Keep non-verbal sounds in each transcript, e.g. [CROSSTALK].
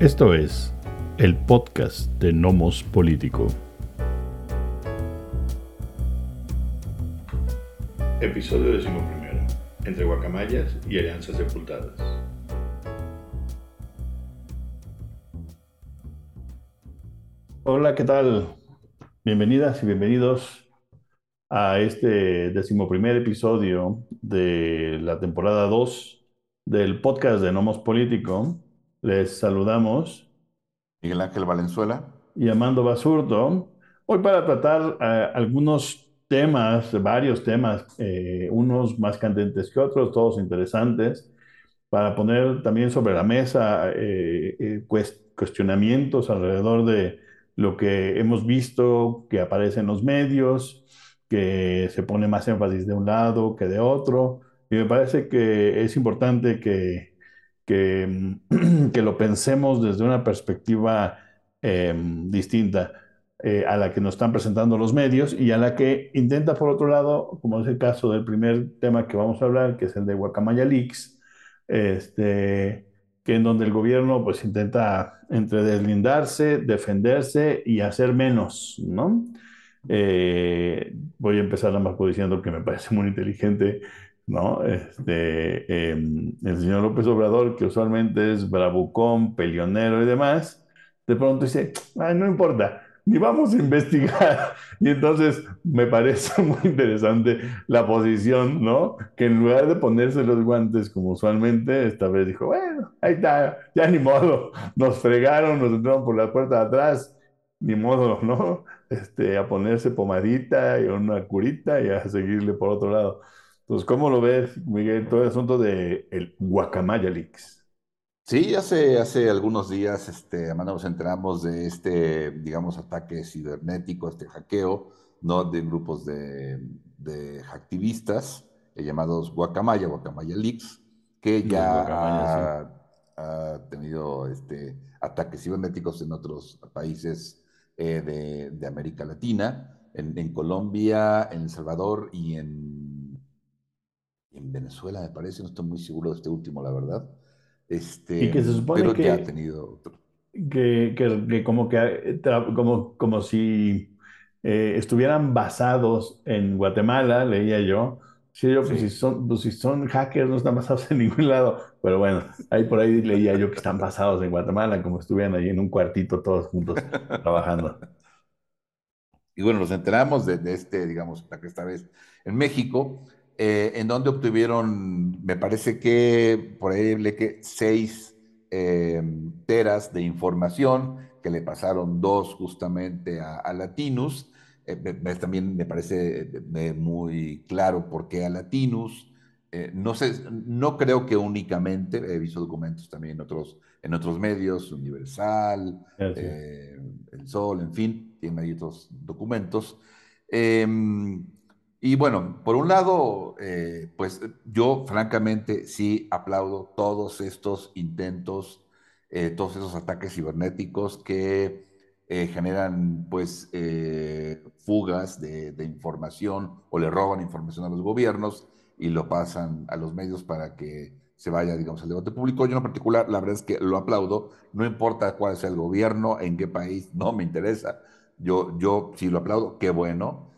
Esto es el podcast de Nomos Político. Episodio decimoprimero. Entre guacamayas y alianzas sepultadas. Hola, ¿qué tal? Bienvenidas y bienvenidos a este decimoprimer episodio de la temporada 2 del podcast de Nomos Político. Les saludamos. Miguel Ángel Valenzuela. Y Amando Basurto. Hoy para tratar eh, algunos temas, varios temas, eh, unos más candentes que otros, todos interesantes, para poner también sobre la mesa eh, cuestionamientos alrededor de lo que hemos visto que aparece en los medios, que se pone más énfasis de un lado que de otro. Y me parece que es importante que, [CLEARS THROAT] que, lo pensemos desde una perspectiva em, distinta eh, a la que nos están presentando los medios y a la que intenta, por otro lado, como es el caso del primer tema que vamos a hablar, que es el de Guacamaya Leaks, este, que en donde el gobierno pues intenta entre deslindarse, defenderse y hacer menos, ¿no? Eh, voy a empezar nada más diciendo que me parece muy inteligente, ¿no? Este, em, el señor López Obrador, que usualmente es bravucón, peleonero y demás, de pronto dice, no importa, ni vamos a investigar. [LAUGHS] Y entonces me parece [LAUGHS] muy interesante la posición, ¿no? Que en lugar de ponerse los guantes como usualmente, esta vez dijo, bueno, ahí está, ya ni modo, nos fregaron, nos entraron por la puerta de atrás, ni modo, [LAUGHS] ¿no? Este, a ponerse pomadita y una curita y a seguirle por otro lado. Entonces, ¿cómo lo ves, Miguel, todo el asunto del el Guacamaya Leaks? Sí, hace, hace algunos días, este, nos enteramos de este, digamos, ataque cibernético, este hackeo, ¿no? De grupos de, de activistas eh, llamados Guacamaya, Guacamaya Leaks, que ya ha, tenido este, ataques cibernéticos en otros países eh, de, de, América Latina, en, en, Colombia, en El Salvador y en, en Venezuela, me parece, no estoy muy seguro de este último, la verdad. Este, y que se supone pero que, ya ha tenido otro. Que, que, que como que como, como si eh, estuvieran basados en Guatemala, leía yo. Sí, yo, pues, Si, son, pues, si son hackers, no están basados en ningún lado. Pero bueno, ahí por ahí leía yo que están basados en Guatemala, como estuvieran ahí en un cuartito todos juntos [LAUGHS] trabajando. Y bueno, nos enteramos de, de este, digamos, esta vez en México, eh, en donde obtuvieron, me parece que por ahí que seis eh, teras de información que le pasaron dos justamente a, Latinus. Eh, también me parece muy claro por qué a Latinus. no sé, no creo que únicamente, he visto documentos también en otros, en otros medios, Universal, El Sol, en fin, tiene ahí otros documentos. Em, y bueno, por un lado, eh, pues yo francamente sí aplaudo todos estos intentos, eh, todos esos ataques cibernéticos que eh, generan pues fugas de, información o le roban información a los gobiernos y lo pasan a los medios para que se vaya, digamos, al debate público. Yo en particular, la verdad es que lo aplaudo, no importa cuál sea el gobierno, en qué país, no me interesa. Yo, yo sí lo aplaudo, qué bueno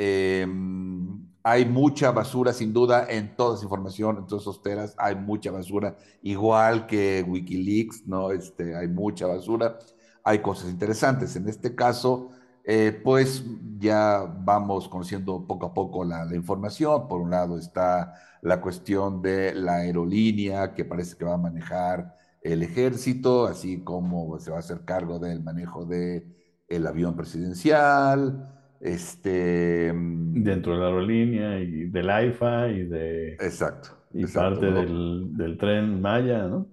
Em, hay mucha basura, sin duda, en toda esa información, en todas esos teras, hay mucha basura, igual que Wikileaks, ¿no? Este, hay mucha basura, hay cosas interesantes. En este caso, eh, pues ya vamos conociendo poco a poco la, información. Por un lado está la cuestión de la aerolínea que parece que va a manejar el ejército, así como se va a hacer cargo del manejo del el avión presidencial. Este, mm, Dentro de la aerolínea y del AIFA y de... Exacto. Y parte del, del, tren Maya, ¿no?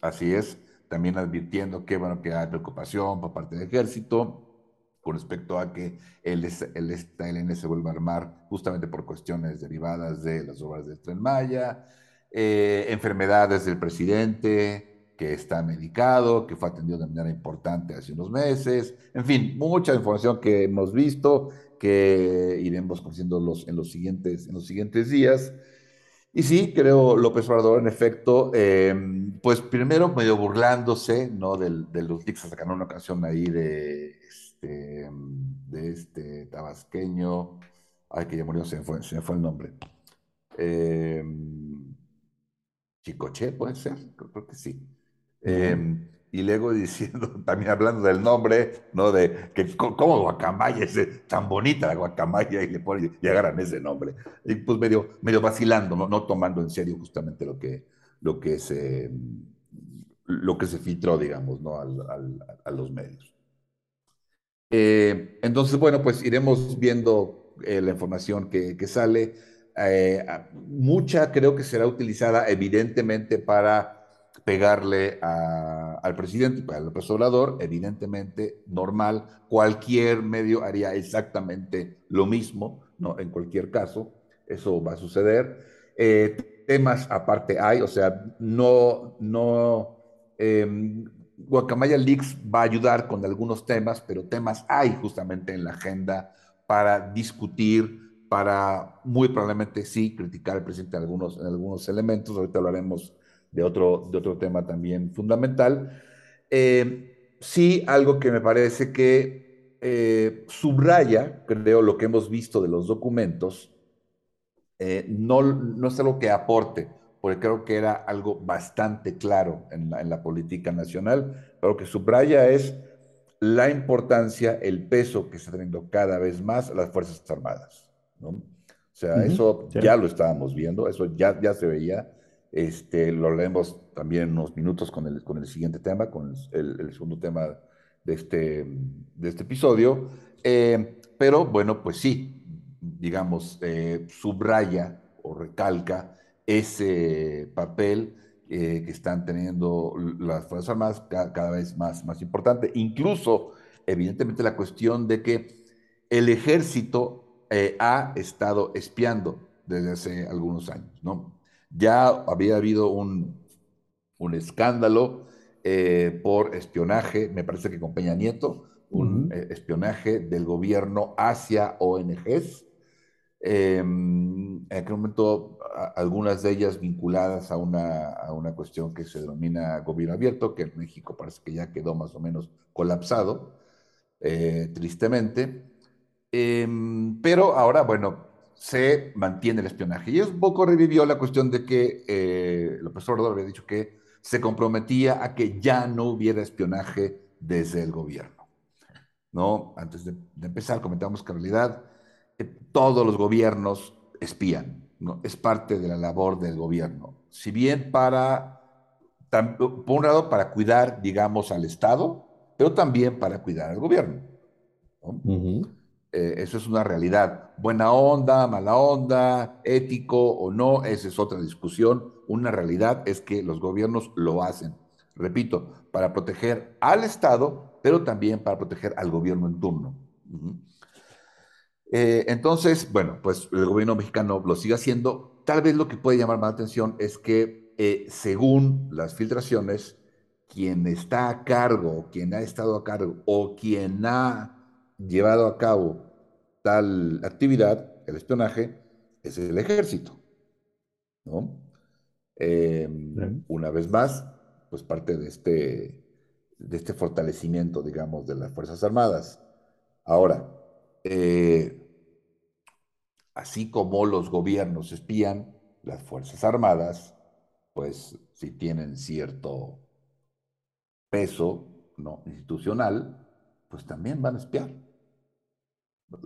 Así es. También advirtiendo que, bueno, que hay preocupación por parte del ejército con respecto a que el, el se vuelva a armar justamente por cuestiones derivadas de las obras del tren Maya, eh, enfermedades del presidente, que está medicado, que fue atendido de manera importante hace unos meses, en fin, mucha información que hemos visto, que iremos conociendo en, los siguientes, en los siguientes días. Y sí, creo López Obrador, en efecto, eh, pues primero medio burlándose, ¿no? Del, de los leaks, sacaron una canción ahí de este, de este tabasqueño, ay, que ya murió, se me fue, el nombre. Eh, Chicoche, puede ser, creo, que sí. Eh, y luego diciendo, [LAUGHS] también hablando del nombre, ¿no? De que cómo guacamaya es tan bonita la guacamaya y le ponen, y agarran ese nombre. Y pues medio, medio vacilando, ¿no? tomando en serio justamente lo que, lo que, se, lo que se filtró, digamos, ¿no? A los medios. Eh, entonces, bueno, pues iremos viendo eh, la información que, que sale. Eh, mucha creo que será utilizada evidentemente para pegarle al presidente, al López evidentemente normal, cualquier medio haría exactamente lo mismo, ¿no? En cualquier caso, eso va a suceder. Eh, temas aparte hay, o sea, no, no, eh, Guacamaya Leaks va a ayudar con algunos temas, pero temas hay justamente en la agenda para discutir, para muy probablemente sí criticar al presidente en algunos, en algunos elementos, ahorita hablaremos de otro, de otro tema también fundamental. Eh, sí, algo que me parece que eh, subraya, creo, lo que hemos visto de los documentos, eh, no, no es algo que aporte, porque creo que era algo bastante claro en la, en la política nacional, pero lo que subraya es la importancia, el peso que está teniendo cada vez más las Fuerzas Armadas. ¿no? O sea, eso ya lo estábamos viendo, eso ya, ya se veía. Este, lo leemos también en unos minutos con el, con el siguiente tema, con el, segundo tema de este, de este episodio. Eh, pero bueno, pues sí, digamos, eh, subraya o recalca ese papel eh, que están teniendo las Fuerzas Armadas cada, vez más, más importante. Incluso, evidentemente, la cuestión de que el ejército ha estado espiando desde hace algunos años, ¿no? Ya había habido un, un escándalo eh, por espionaje, me parece que con Peña Nieto, un eh, espionaje del gobierno hacia ONGs. Em, en aquel momento, algunas de ellas vinculadas a una, a una cuestión que se denomina gobierno abierto, que en México parece que ya quedó más o menos colapsado, eh, tristemente. Em, pero ahora, bueno, se mantiene el espionaje. Y es un poco revivió la cuestión de que eh, López Obrador había dicho que se comprometía a que ya no hubiera espionaje desde el gobierno. ¿no? Antes de, empezar, comentamos que en realidad eh, todos los gobiernos espían, ¿no? es parte de la labor del gobierno. Si bien para, por un lado, para cuidar, digamos, al Estado, pero también para cuidar al gobierno. ¿no? Eh, eso es una realidad. Buena onda, mala onda, ético o no, esa es otra discusión. Una realidad es que los gobiernos lo hacen, repito, para proteger al Estado, pero también para proteger al gobierno en turno. Eh, entonces, bueno, pues el gobierno mexicano lo sigue haciendo. Tal vez lo que puede llamar más atención es que, eh, según las filtraciones, quien está a cargo, quien ha estado a cargo o quien ha llevado a cabo tal actividad, el espionaje, es el ejército. ¿no? Em, una vez más, pues parte de este, de este fortalecimiento, digamos, de las Fuerzas Armadas. Ahora, eh, así como los gobiernos espían, las Fuerzas Armadas, pues si tienen cierto peso ¿no? institucional, pues también van a espiar.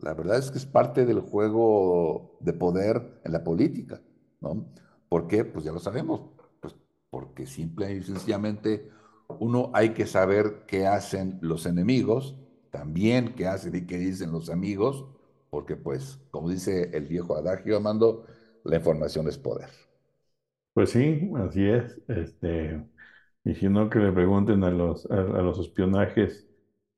La verdad es que es parte del juego de poder en la política, ¿no? ¿Por qué? Pues ya lo sabemos, pues porque simple y sencillamente uno hay que saber qué hacen los enemigos, también qué hacen y qué dicen los amigos, porque pues, como dice el viejo adagio, Amando, la información es poder. Pues sí, así es. Este, y si no, que le pregunten a los, a los espionajes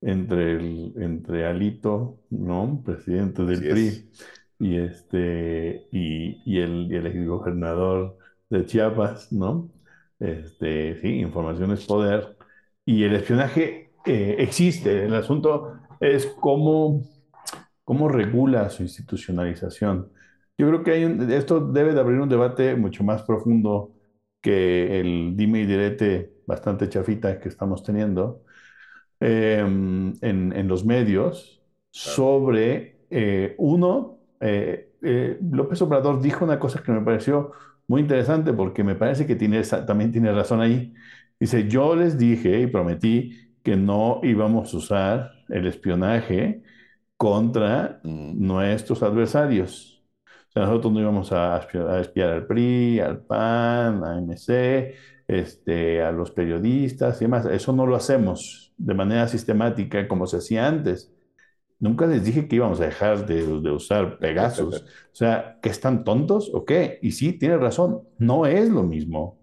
entre, el, entre Alito, ¿no? Presidente del PRI, y, este, y, y, el, y el exgobernador de Chiapas, ¿no? Este, sí, información es poder. Y el espionaje eh, existe. El asunto es cómo, cómo regula su institucionalización. Yo creo que hay un- esto debe de abrir un debate mucho más profundo que el dime y direte bastante chafita que estamos teniendo eh, en, en los medios Claro. sobre, eh, uno, eh, eh, López Obrador dijo una cosa que me pareció muy interesante porque me parece que tiene, también tiene razón ahí. Dice, yo les dije y prometí que no íbamos a usar el espionaje contra nuestros adversarios. O sea, nosotros no íbamos a espiar, a espiar al PRI, al PAN, a MC, este, a los periodistas y demás. Eso no lo hacemos de manera sistemática como se hacía antes. Nunca les dije que íbamos a dejar de, de usar Pegasus. [LAUGHS] O sea, ¿que están tontos o qué? Y sí, tiene razón, no es lo mismo.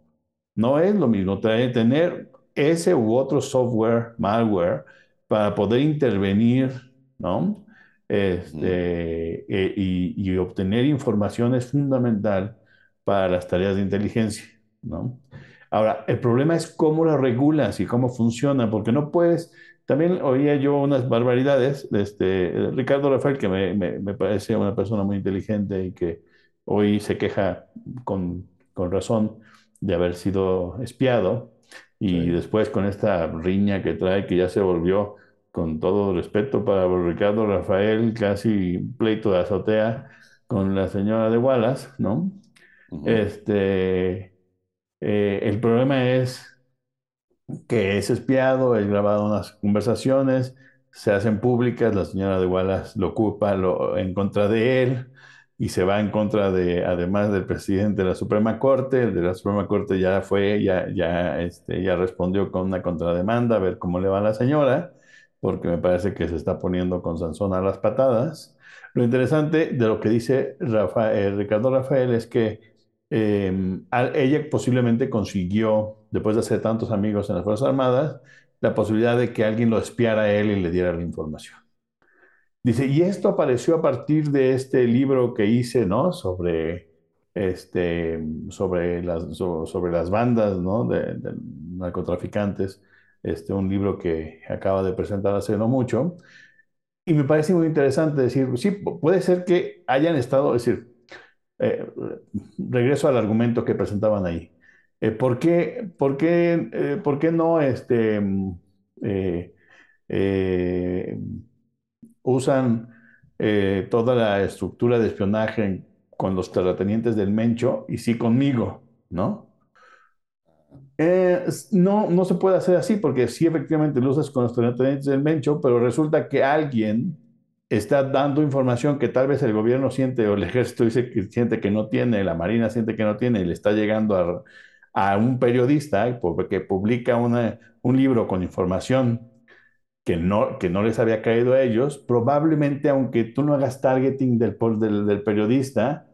No es lo mismo tener ese u otro software, malware, para poder intervenir, ¿no? Este, eh, y, y obtener información es fundamental para las tareas de inteligencia, ¿no? Ahora, el problema es cómo lo regulas y cómo funciona, porque no puedes. También oía yo unas barbaridades de este, Ricardo Rafael, que me, me- me parece una persona muy inteligente y que hoy se queja con, con razón de haber sido espiado y Sí. después con esta riña que trae que ya se volvió, con todo respeto para Ricardo Rafael, casi pleito de azotea con la señora de Wallace, ¿no? Este, eh, el problema es que es espiado, es grabado unas conversaciones, se hacen públicas, la señora de Wallace lo ocupa en contra de él y se va en contra de, además del presidente de la Suprema Corte, el de la Suprema Corte ya fue, ya, ya, este, ya respondió con una contrademanda, a ver cómo le va a la señora, porque me parece que se está poniendo con Sansón a las patadas. Lo interesante de lo que dice Rafa- eh, Ricardo Rafael es que a- ella posiblemente consiguió, después de hacer tantos amigos en las Fuerzas Armadas, la posibilidad de que alguien lo espiara a él y le diera la información. Dice, y esto apareció a partir de este libro que hice, ¿no? Sobre, este, sobre las, so- sobre las bandas, ¿no? De, narcotraficantes. Este, un libro que acaba de presentar hace no mucho. Y me parece muy interesante decir, sí, pu- puede ser que hayan estado, es decir, eh, regreso al argumento que presentaban ahí. Eh, ¿por qué, por qué, eh, por qué no este, mm, usan toda la estructura de espionaje con los terratenientes del Mencho y sí conmigo, ¿no? No, no se puede hacer así porque sí efectivamente lo usas con los terratenientes del Mencho, pero resulta que alguien está dando información que tal vez el gobierno siente o el [LAUGHS] ejército dice que siente que no tiene, la marina siente que no tiene y le está llegando a, a un periodista que publica una, un libro con información que no, que no les había caído a ellos, probablemente aunque tú no hagas targeting del, del, del periodista,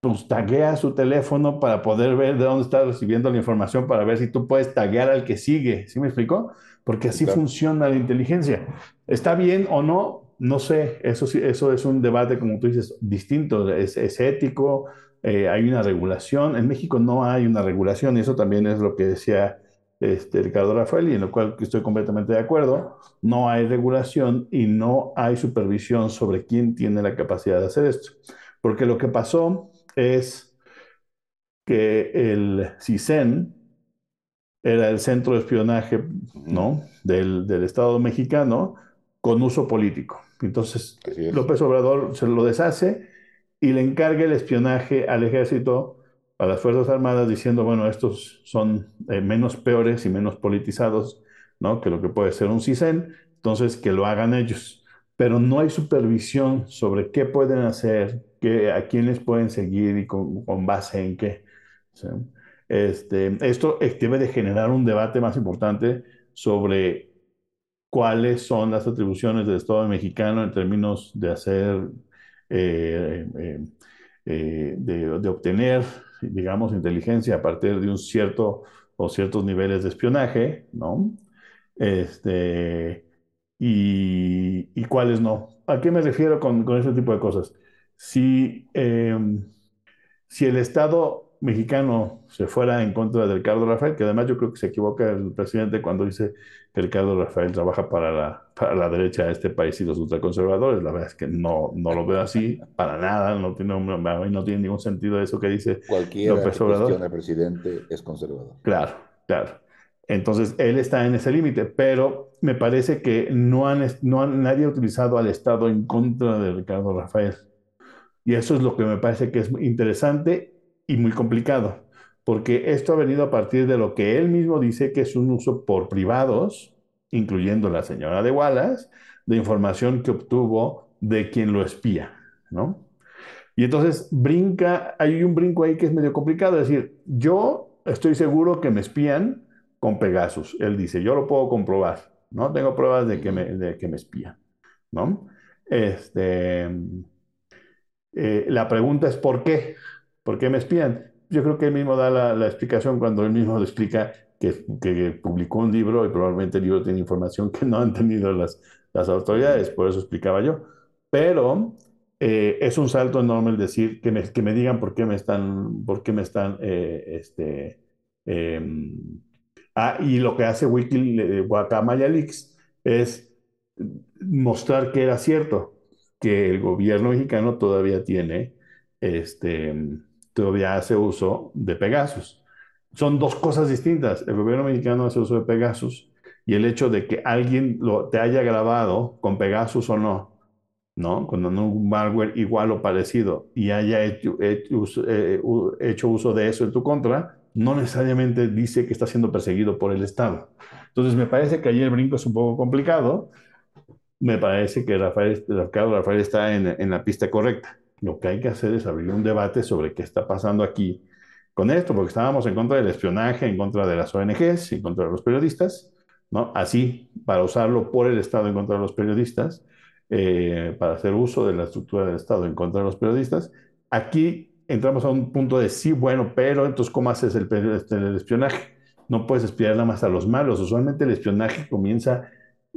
pues taguea su teléfono para poder ver de dónde está recibiendo la información, para ver si tú puedes taguear al que sigue. ¿Sí me explicó? Porque Sí, así claro. funciona la inteligencia. ¿Está bien o no? No sé. Eso, eso es un debate, como tú dices, distinto. Es, ético, eh, hay una regulación. En México no hay una regulación, y eso también es lo que decía este, Ricardo Rafael, y en lo cual estoy completamente de acuerdo. No hay regulación y no hay supervisión sobre quién tiene la capacidad de hacer esto. Porque lo que pasó es que el CISEN era el centro de espionaje del Estado mexicano con uso político. Entonces. López Obrador se lo deshace y le encarga el espionaje al ejército, a las Fuerzas Armadas, diciendo, bueno, estos son eh, menos peores y menos politizados ¿no? que lo que puede ser un CISEN, entonces que lo hagan ellos. Pero no hay supervisión sobre qué pueden hacer, qué, a quiénes pueden seguir y con, con base en qué. ¿sí? Este, esto debe de generar un debate más importante sobre cuáles son las atribuciones del Estado mexicano en términos de hacer, eh, eh, eh, de, obtener, digamos, inteligencia a partir de un cierto o ciertos niveles de espionaje, ¿no? Este, y, cuáles no. ¿A qué me refiero con, con ese tipo de cosas? Si, eh, si el Estado mexicano se fuera en contra de Ricardo Rafael, que además yo creo que se equivoca el presidente cuando dice que Ricardo Rafael trabaja para la, para la derecha de este país y los ultraconservadores. La verdad es que no, no lo veo así, para nada, no tiene, no tiene ningún sentido eso que dice Cualquier López Obrador. presidente es conservador. Claro, claro. Entonces, él está en ese límite, pero me parece que no, han, no han, nadie ha utilizado al Estado en contra de Ricardo Rafael. Y eso es lo que me parece que es interesante y muy complicado, porque esto ha venido a partir de lo que él mismo dice que es un uso por privados, incluyendo la señora de Wallace, de información que obtuvo de quien lo espía, ¿no? Y entonces brinca, hay un brinco ahí que es medio complicado, es decir, yo estoy seguro que me espían con Pegasus. Él dice, yo lo puedo comprobar, ¿no? Tengo pruebas de que me, de que me espían, ¿no? Este, eh, la pregunta es, ¿por qué? ¿Por qué me espían? Yo creo que él mismo da la, explicación cuando él mismo explica que, que, publicó un libro y probablemente el libro tiene información que no han tenido las, las autoridades, por eso explicaba yo. Pero eh, es un salto enorme el decir que me, que me digan por qué me están, por qué me están eh, este, em, Ah, y lo que hace Wiki eh, Guacamaya Leaks es mostrar que era cierto, que el gobierno mexicano todavía tiene, este, todavía hace uso de Pegasus. Son dos cosas distintas. El gobierno mexicano hace uso de Pegasus y el hecho de que alguien lo, te haya grabado con Pegasus o no, ¿no? Con un malware igual o parecido y haya hecho, eh, uso de eso en tu contra, no necesariamente dice que está siendo perseguido por el Estado. Entonces, me parece que ahí el brinco es un poco complicado. Me parece que Rafael, Rafael está en la pista correcta. Lo que hay que hacer es abrir un debate sobre qué está pasando aquí con esto, porque estábamos en contra del espionaje, en contra de las ONGs, en contra de los periodistas, ¿no? Así, para usarlo por el Estado en contra de los periodistas, eh, para hacer uso de la estructura del Estado en contra de los periodistas. Aquí entramos a un punto de sí, bueno, pero entonces, ¿cómo haces el, este, el espionaje? No puedes espiar nada más a los malos. Usualmente el espionaje comienza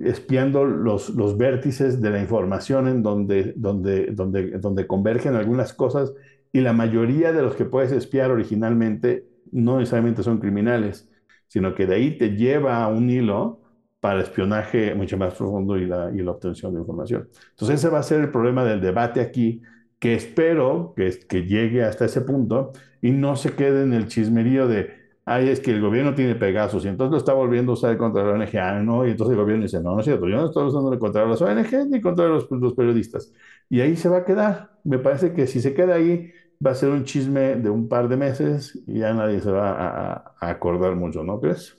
espiando los, los vértices de la información en donde, donde, donde, donde convergen algunas cosas y la mayoría de los que puedes espiar originalmente no necesariamente son criminales, sino que de ahí te lleva a un hilo para espionaje mucho más profundo y la, y la obtención de información. Entonces ese va a ser el problema del debate aquí que espero que, que llegue hasta ese punto y no se quede en el chismerío de, ay, es que el gobierno tiene Pegasus y entonces lo está volviendo a usar contra la ONG, ah, no, y entonces el gobierno dice, no, no es cierto, yo no estoy usando contra las ONG ni contra los, los, periodistas. Y ahí se va a quedar. Me parece que si se queda ahí, va a ser un chisme de un par de meses y ya nadie se va a, a acordar mucho, ¿no crees?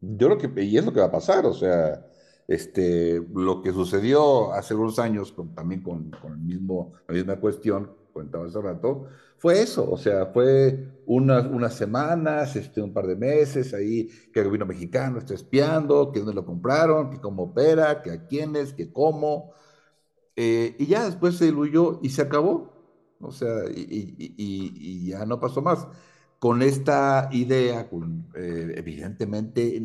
Yo creo que, y es lo que va a pasar, o sea, este, lo que sucedió hace unos años, también con, el mismo, la misma cuestión, comentaba hace rato, fue eso, o sea, fue unas, unas semanas, este, un par de meses ahí, que el gobierno mexicano está espiando, que dónde lo compraron, que cómo opera, que a quiénes, que cómo, eh, y ya después se diluyó y se acabó, o sea, y, ya no pasó más. Con esta idea, con, eh, evidentemente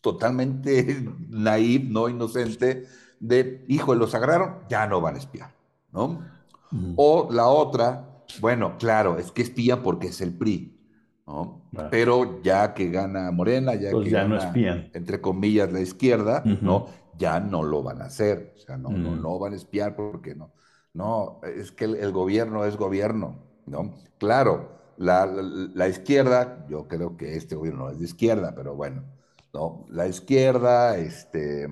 totalmente [LAUGHS] naif, no inocente, de, hijo, los agarraron, ya no van a espiar, ¿no? O la otra, bueno, claro, es que espían porque es el PRI, ¿no? Pero ya que gana Morena, ya pues que ya gana, no espían. entre comillas, la izquierda, ¿no? Ya no lo van a hacer, o sea, no, no, no van a espiar porque no. No, es que el, gobierno es gobierno, ¿no? Claro, la, la, izquierda, yo creo que este gobierno no es de izquierda, pero bueno, ¿no? La izquierda, este,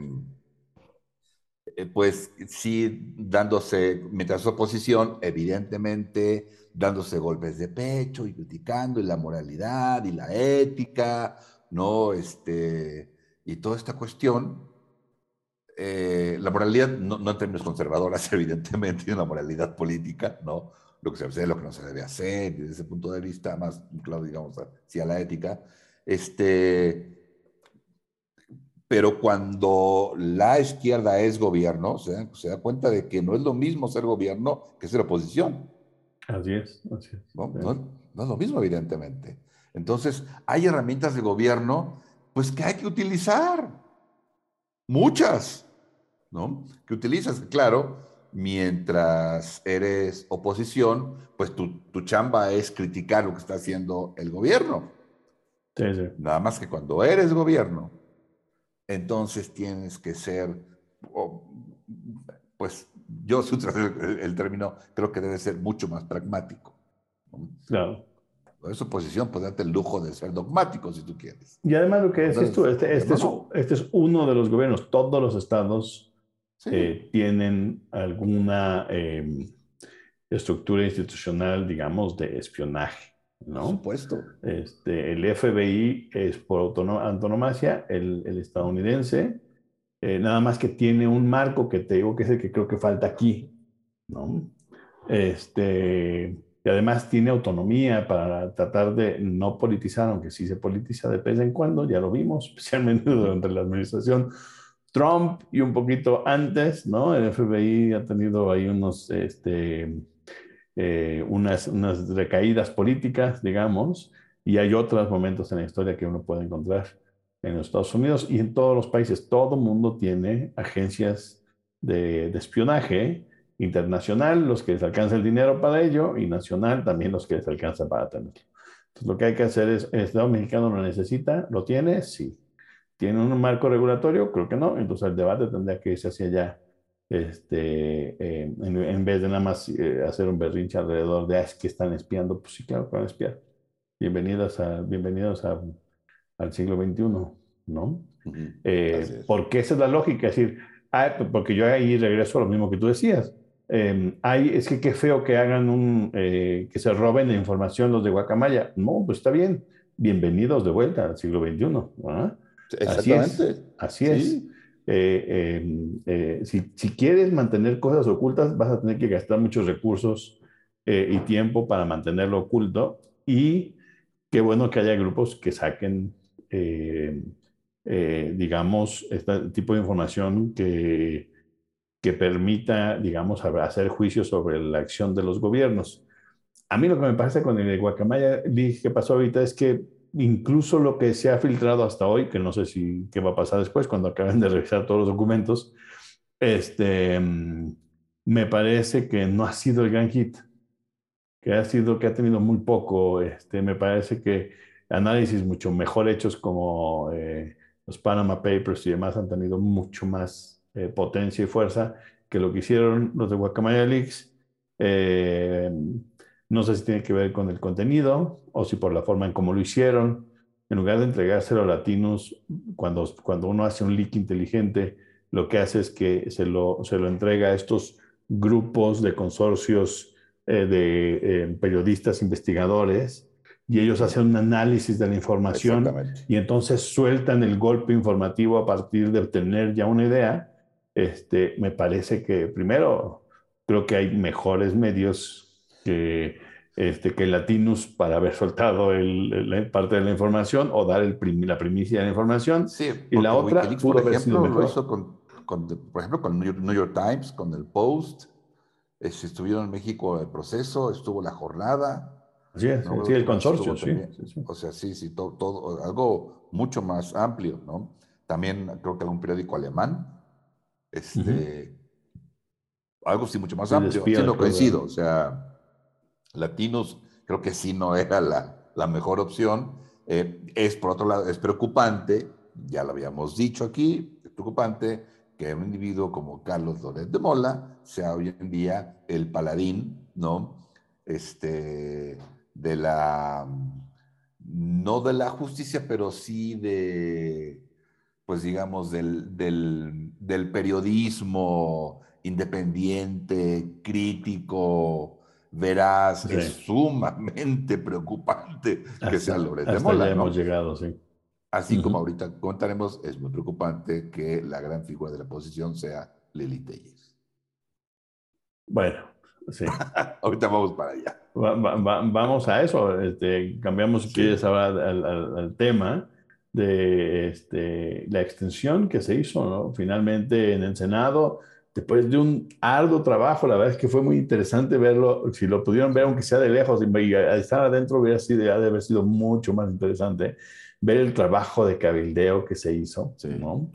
pues sí, dándose, mientras oposición, evidentemente, dándose golpes de pecho y criticando y la moralidad y la ética, ¿no? Este, y toda esta cuestión, eh, la moralidad, no, en términos conservadoras, [LAUGHS] evidentemente, una moralidad política, ¿no? Lo que se hace, lo que no se debe hacer, desde ese punto de vista, más claro, digamos, hacia la ética, este, pero cuando la izquierda es gobierno, se da, cuenta de que no es lo mismo ser gobierno que ser oposición. Así es, así es. ¿No? es lo mismo, evidentemente. Entonces, hay herramientas de gobierno, pues que hay que utilizar. Muchas, ¿no? Que utilizas, claro, mientras eres oposición, pues tu, tu, chamba es criticar lo que está haciendo el gobierno. Sí, sí. Nada más que cuando eres gobierno, entonces tienes que ser, pues yo si el, el término, creo que debe ser mucho más pragmático. Claro. Es oposición, pues date el lujo de ser dogmático si tú quieres. Y además lo que decís tú, este, este, es, este es uno de los gobiernos, todos los estados eh, tienen alguna em, estructura institucional, digamos, de espionaje. ¿No? Por supuesto. Este, el FBI es por antonomasia el, el estadounidense, eh, nada más que tiene un marco que te digo que es el que creo que falta aquí, ¿no? Este, y además tiene autonomía para tratar de no politizar, aunque sí se politiza de vez en cuando, ya lo vimos, [LAUGHS] especialmente durante la administración Trump y un poquito antes, ¿no? El FBI ha tenido ahí unos, este, eh, unas, recaídas políticas, digamos, y hay otros momentos en la historia que uno puede encontrar en los Estados Unidos y en todos los países. Todo mundo tiene agencias de, de espionaje internacional, los que les alcanza el dinero para ello, y nacional también los que les alcanza para tenerlo. Entonces, lo que hay que hacer es, ¿el Estado mexicano lo necesita? ¿Lo tiene? Sí. ¿Tiene un marco regulatorio? Creo que no. Entonces el debate tendría que irse hacia allá. Este, eh, en, vez de nada más eh, hacer un berrinche alrededor de, ah, es que están espiando. Pues sí, claro que van a espiar. Bienvenidos, a, bienvenidos a, al siglo XXI, ¿no? Eh, porque esa es la lógica. Es decir, ah, porque yo ahí regreso a lo mismo que tú decías. Eh, hay, es que qué feo que hagan un, que se roben la información los de Guacamaya. No, pues está bien. Bienvenidos de vuelta al siglo XXI. ¿no? Exactamente. Así es. Eh, em, eh, si, si, quieres mantener cosas ocultas, vas a tener que gastar muchos recursos eh, y tiempo para mantenerlo oculto. Y qué bueno que haya grupos que saquen, digamos, este tipo de información que, que permita, digamos, hacer juicios sobre la acción de los gobiernos. A mí lo que me pasa con el Guacamaya, dije que pasó ahorita, es que incluso lo que se ha filtrado hasta hoy, que no sé si qué va a pasar después cuando acaben de revisar todos los documentos, este, me parece que no ha sido el gran hit, que ha sido que ha tenido muy poco, este, me parece que análisis mucho mejor hechos como eh, los Panama Papers y demás han tenido mucho más eh, potencia y fuerza que lo que hicieron los de Guacamaya Leaks. Eh, no sé si tiene que ver con el contenido o si por la forma en cómo lo hicieron. En lugar de entregárselo a latinos, cuando, cuando uno hace un leak inteligente, lo que hace es que se lo, se lo entrega a estos grupos de consorcios eh, de eh, periodistas investigadores y ellos hacen un análisis de la información y entonces sueltan el golpe informativo a partir de obtener ya una idea. Este, me parece que primero creo que hay mejores medios que, este, que Latinus para haber soltado el, parte de la información o dar el la primicia de la información. Sí, y la otra, por ejemplo, lo hizo con, con, por ejemplo, con New York, Times, con el Post. estuvieron en México el proceso, estuvo la jornada. Sí, sí, el consorcio, sí, O sea, sí, sí, todo, todo, algo mucho más amplio, ¿no? También creo que algún periódico alemán, este, algo sí mucho más amplio, sí lo coincido, o sea, latinos, creo que sí no era la, mejor opción. Eh, es, por otro lado, es preocupante, ya lo habíamos dicho aquí, es preocupante que un individuo como Carlos Loret de Mola sea hoy en día el paladín, ¿no? Este, de la, no de la justicia, pero sí de, pues digamos, del, del periodismo independiente, crítico, verás, es sumamente preocupante que sea Loret de Mola. hemos llegado, sí. Así como ahorita contaremos, es muy preocupante que la gran figura de la oposición sea Lili Telles. Bueno, sí. [LAUGHS] ahorita vamos para allá. vamos a eso. Este, cambiamos, si quieres, ahora al, tema de este, la extensión que se hizo, ¿no? Finalmente en el Senado después de un arduo trabajo, la verdad es que fue muy interesante verlo, si lo pudieron ver aunque sea de lejos y estar adentro hubiera sido, de haber sido mucho más interesante ver el trabajo de cabildeo que se hizo, ¿no?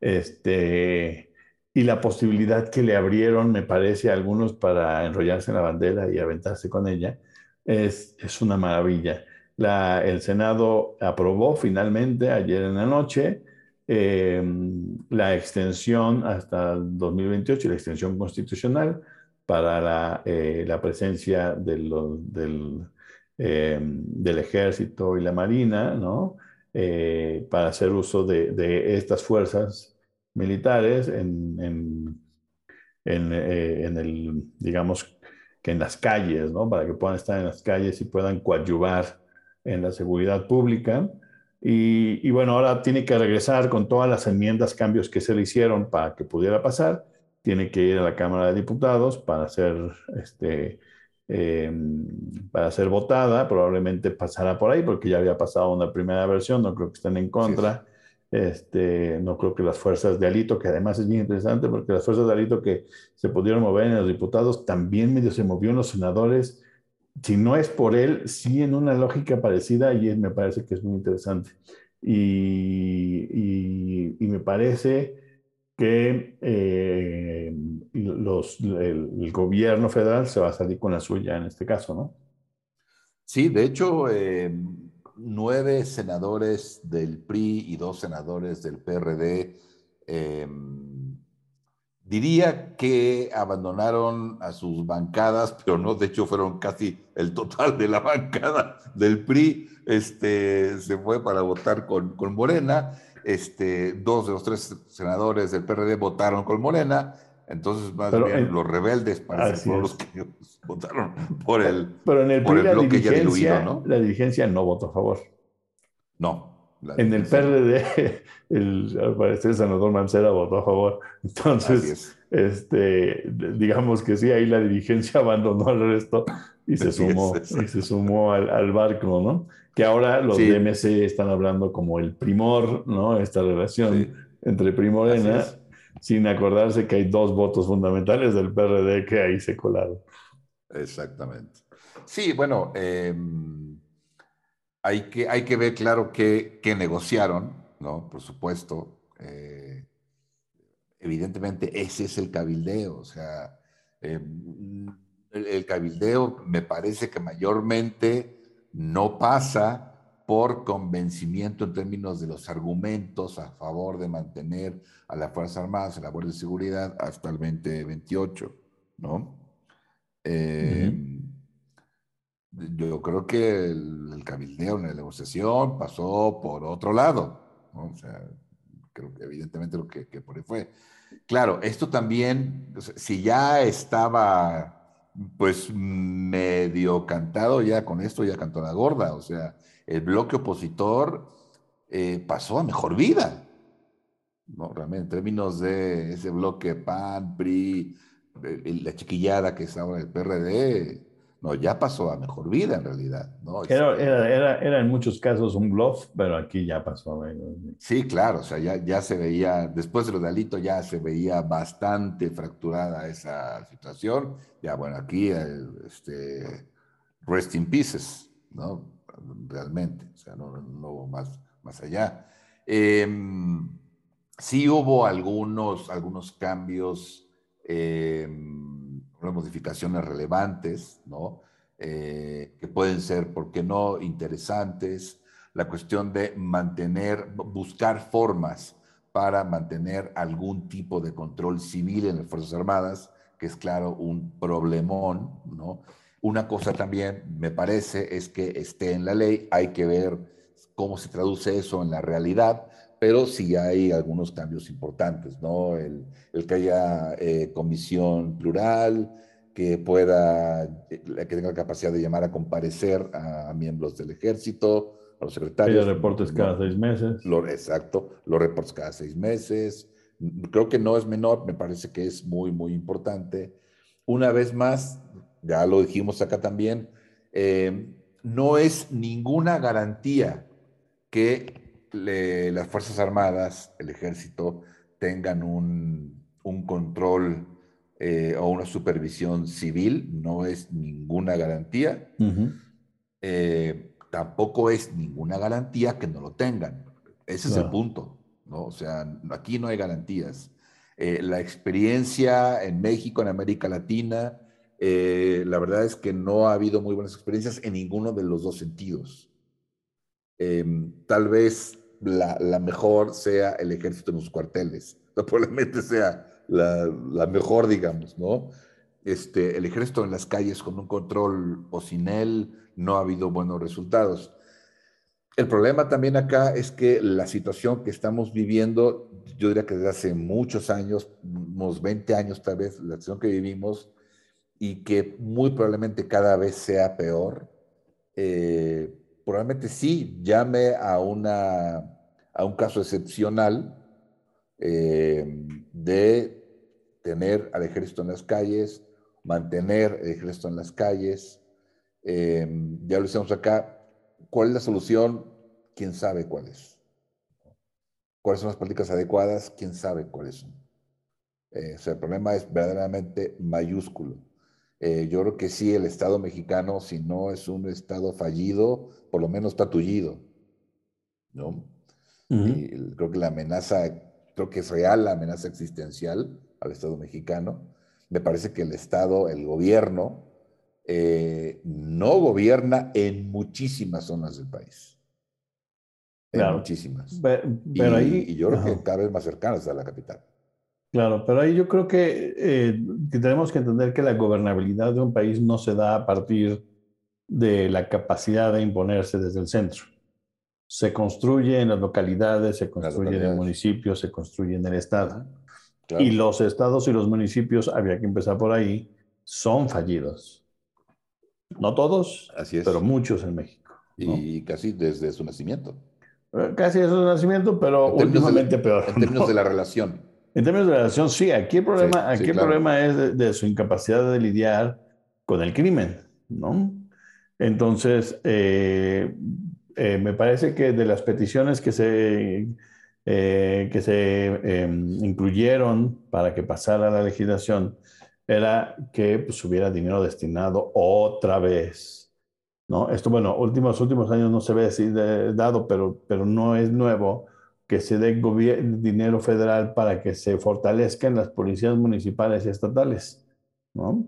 Este, y la posibilidad que le abrieron, me parece, a algunos para enrollarse en la bandera y aventarse con ella, es, es una maravilla. La, el Senado aprobó finalmente ayer en la noche eh, la extensión hasta el 2028, la extensión constitucional para la, eh, la presencia de del, eh, del ejército y la marina, ¿no? para hacer uso de, estas fuerzas militares en, en, en, en, el, digamos, que en las calles, ¿no? Para que puedan estar en las calles y puedan coadyuvar en la seguridad pública. Y, bueno, ahora tiene que regresar con todas las enmiendas, cambios que se le hicieron para que pudiera pasar. Tiene que ir a la Cámara de Diputados para ser, este, em, para ser votada. Probablemente pasará por ahí porque ya había pasado una primera versión. No creo que estén en contra. Este, no creo que las fuerzas de Alito, que además es bien interesante porque las fuerzas de Alito que se pudieron mover en los diputados, también medio se movió en los senadores si no es por él, sí en una lógica parecida y me parece que es muy interesante. Y, me parece que eh, el, gobierno federal se va a salir con la suya en este caso, ¿no? Sí, de hecho, eh, nueve senadores del PRI y dos senadores del PRD eh, Diría que abandonaron a sus bancadas, pero no, de hecho fueron casi el total de la [LAUGHS] bancada del PRI, este, se fue para votar con, con Morena, este, dos de los tres senadores del PRD votaron con Morena, entonces más bien los rebeldes fueron los que [LAUGHS] votaron por el, pero en el, por el bloque ya diluido, ¿no? La dirigencia no votó a favor. No, en el PRD, [LAUGHS] el, al parecer el senador Mancera votó a favor. Entonces, este, digamos que sí, ahí la dirigencia [LAUGHS] abandonó al resto y se sumó, y se sumó al, al, barco, ¿no? Que ahora los DMC están hablando como el primor, ¿no? Esta relación entre Primorena, sin acordarse que hay dos votos fundamentales del PRD que ahí se colaron. Exactamente. Sí, bueno, eh, hay que, hay que ver claro qué, negociaron, ¿no? Por supuesto. Eh, evidentemente ese es el cabildeo, o sea, eh, el, cabildeo me parece que mayormente no pasa por convencimiento en términos de los argumentos a favor de mantener a las Fuerzas Armadas, a la Guardia de Seguridad hasta el 2028, ¿no? Eh, yo creo que el, cabildeo en la negociación pasó por otro lado. O sea, creo que evidentemente lo que, por ahí fue. Claro, esto también, si ya estaba pues medio cantado ya con esto, ya cantó la gorda. O sea, el bloque opositor eh, pasó a mejor vida. No, realmente, en términos de ese bloque PAN, PRI, la chiquillada que es ahora el PRD, no, ya pasó a mejor vida en realidad. ¿no? Era, este, era, era, en muchos casos un bluff, pero aquí ya pasó. Sí, claro, o sea, ya, ya se veía, después de los delitos ya se veía bastante fracturada esa situación. Ya, bueno, aquí, este, rest in pieces, ¿no? Realmente, o sea, no, no más, más allá. Em, sí hubo algunos, algunos cambios. Eh, modificaciones relevantes, ¿no? Eh, que pueden ser, ¿por qué no?, interesantes. La cuestión de mantener, buscar formas para mantener algún tipo de control civil en las Fuerzas Armadas, que es claro un problemón, ¿no? Una cosa también, me parece, es que esté en la ley, hay que ver cómo se traduce eso en la realidad, pero sí hay algunos cambios importantes, ¿no? El, que haya eh, comisión plural, que pueda, eh, que tenga la capacidad de llamar a comparecer a, miembros del ejército, a los secretarios. Los reportes cada seis meses. Lo, exacto, los reportes cada seis meses. Creo que no es menor, me parece que es muy, muy importante. Una vez más, ya lo dijimos acá también, eh, no es ninguna garantía que las Fuerzas Armadas, el ejército, tengan un, control eh, o una supervisión civil, no es ninguna garantía. Eh, tampoco es ninguna garantía que no lo tengan. Ese es el punto, ¿no? O sea, aquí no hay garantías. Eh, la experiencia en México, en América Latina, eh, la verdad es que no ha habido muy buenas experiencias en ninguno de los dos sentidos. Em, tal vez la, mejor sea el ejército en los cuarteles, [LAUGHS] probablemente sea la, mejor, digamos, ¿no? Este, el ejército en las calles con un control o sin él no ha habido buenos resultados. El problema también acá es que la situación que estamos viviendo, yo diría que desde hace muchos años, unos 20 años tal vez, la situación que vivimos, y que muy probablemente cada vez sea peor, eh, probablemente sí llame a, una, a un caso excepcional eh, de tener al ejército en las calles, mantener el ejército en las calles. Eh, ya lo hicimos acá, ¿Cuál es la solución? ¿Quién sabe cuál es? ¿Cuáles son las políticas adecuadas? ¿Quién sabe cuáles son? Eh, o sea, el problema es verdaderamente mayúsculo. Eh, yo creo que sí, el Estado mexicano, si no es un Estado fallido, por lo menos está tullido. ¿no? y creo que la amenaza, creo que es real la amenaza existencial al Estado mexicano. Me parece que el Estado, el gobierno, eh, no gobierna en muchísimas zonas del país. En muchísimas. Pero, y, ahí, y yo creo que cada vez más cercanas a la capital. Claro, pero ahí yo creo que, eh, que, tenemos que entender que la gobernabilidad de un país no se da a partir de la capacidad de imponerse desde el centro. Se construye en las localidades, se construye en el municipio, se construye en el estado. Y los estados y los municipios, había que empezar por ahí, son fallidos. No todos, Así es. pero muchos en México. Y casi desde su nacimiento. Eh, casi desde su nacimiento, pero últimamente peor. En términos de la [LAUGHS] relación. En términos de la relación, sí. Aquí el problema, aquí el problema es de, su incapacidad de lidiar con el crimen, ¿no? Entonces, eh, eh, me parece que de las peticiones que se, que se em, incluyeron para que pasara la legislación, era que pues, hubiera dinero destinado otra vez. ¿no? Esto, bueno, últimos, últimos años no se ve así dado, pero, pero no es nuevo que se dé dinero federal para que se fortalezcan las policías municipales y estatales. ¿no?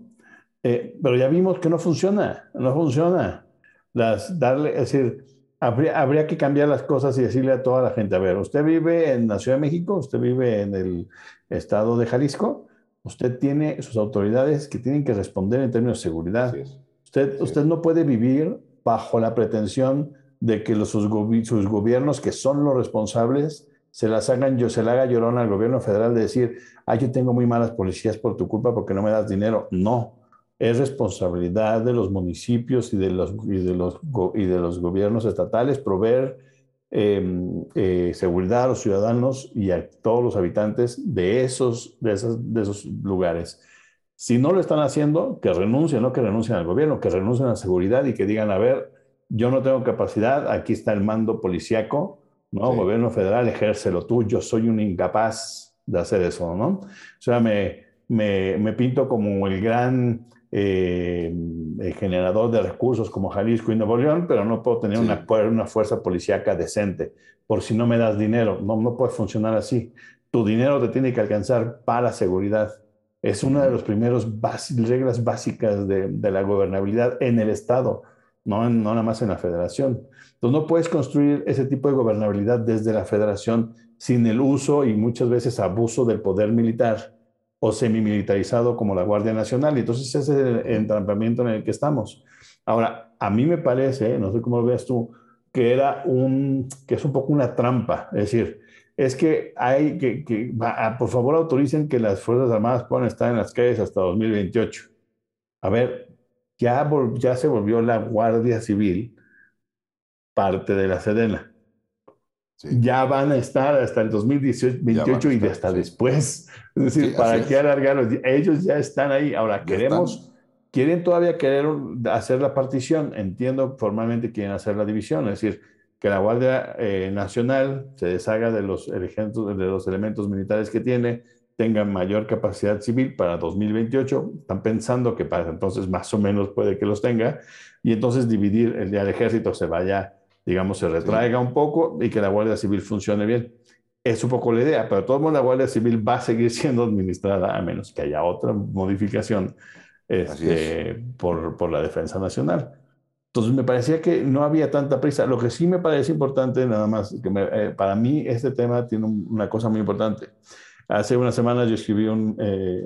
Eh, pero ya vimos que no funciona, no funciona. Las, darle, es decir, habría, habría que cambiar las cosas y decirle a toda la gente, a ver, usted vive en la Ciudad de México, usted vive en el estado de Jalisco, Usted tiene sus autoridades que tienen que responder en términos de seguridad. Usted, usted no puede vivir bajo la pretensión de que los, sus, gobiernos, que son los responsables, se las hagan, yo se la haga llorón al gobierno federal de decir, ah, yo tengo muy malas policías por tu culpa porque no me das dinero. No, es responsabilidad de los municipios y de los, y de los, y de los gobiernos estatales proveer Em, eh, seguridad a los ciudadanos y a todos los habitantes de esos, de, esos, de esos lugares. Si no lo están haciendo, que renuncien, no que renuncien al gobierno, que renuncien a la seguridad y que digan, a ver, yo no tengo capacidad, aquí está el mando policíaco, ¿no? Gobierno federal, ejércelo tú, yo soy un incapaz de hacer eso, ¿no? O sea, me, me, me pinto como el gran eh, generador de recursos como Jalisco y Nuevo León, pero no puedo tener una, una, fuerza policíaca decente por si no me das dinero. No, no puede funcionar así. Tu dinero te tiene que alcanzar para seguridad. Es una de las primeras reglas básicas de, de, la gobernabilidad en el Estado, no, no nada más en la federación. Entonces no puedes construir ese tipo de gobernabilidad desde la federación sin el uso y muchas veces abuso del poder militar o semimilitarizado como la Guardia Nacional. Entonces ese es el entrampamiento en el que estamos. Ahora, a mí me parece, no sé cómo lo veas tú, que era un, que es un poco una trampa. Es decir, es que hay que, que por favor autoricen que las Fuerzas Armadas puedan estar en las calles hasta 2028. A ver, ya, ya se volvió la Guardia Civil parte de la Sedena. Ya van a estar hasta el 2028 y hasta después. Es decir, ¿para qué alargarlos? Ellos ya están ahí. Ahora, queremos, quieren todavía querer hacer la partición. Entiendo, formalmente quieren hacer la división. Es decir, que la Guardia eh, Nacional se deshaga de los, de los elementos militares que tiene, tenga mayor capacidad civil para 2028. Están pensando que para entonces más o menos puede que los tenga. Y entonces dividir el día del ejército se vaya digamos, se retraiga un poco y que la Guardia Civil funcione bien. es un poco la idea, pero de todos modos la Guardia Civil va a seguir [LAUGHS] siendo administrada a menos que haya otra modificación este, por, por la defensa nacional. Entonces me parecía que no había tanta prisa. Lo que sí me parece importante, nada más, que eh, para mí este tema tiene una cosa muy importante. Hace unas semanas yo escribí un, eh,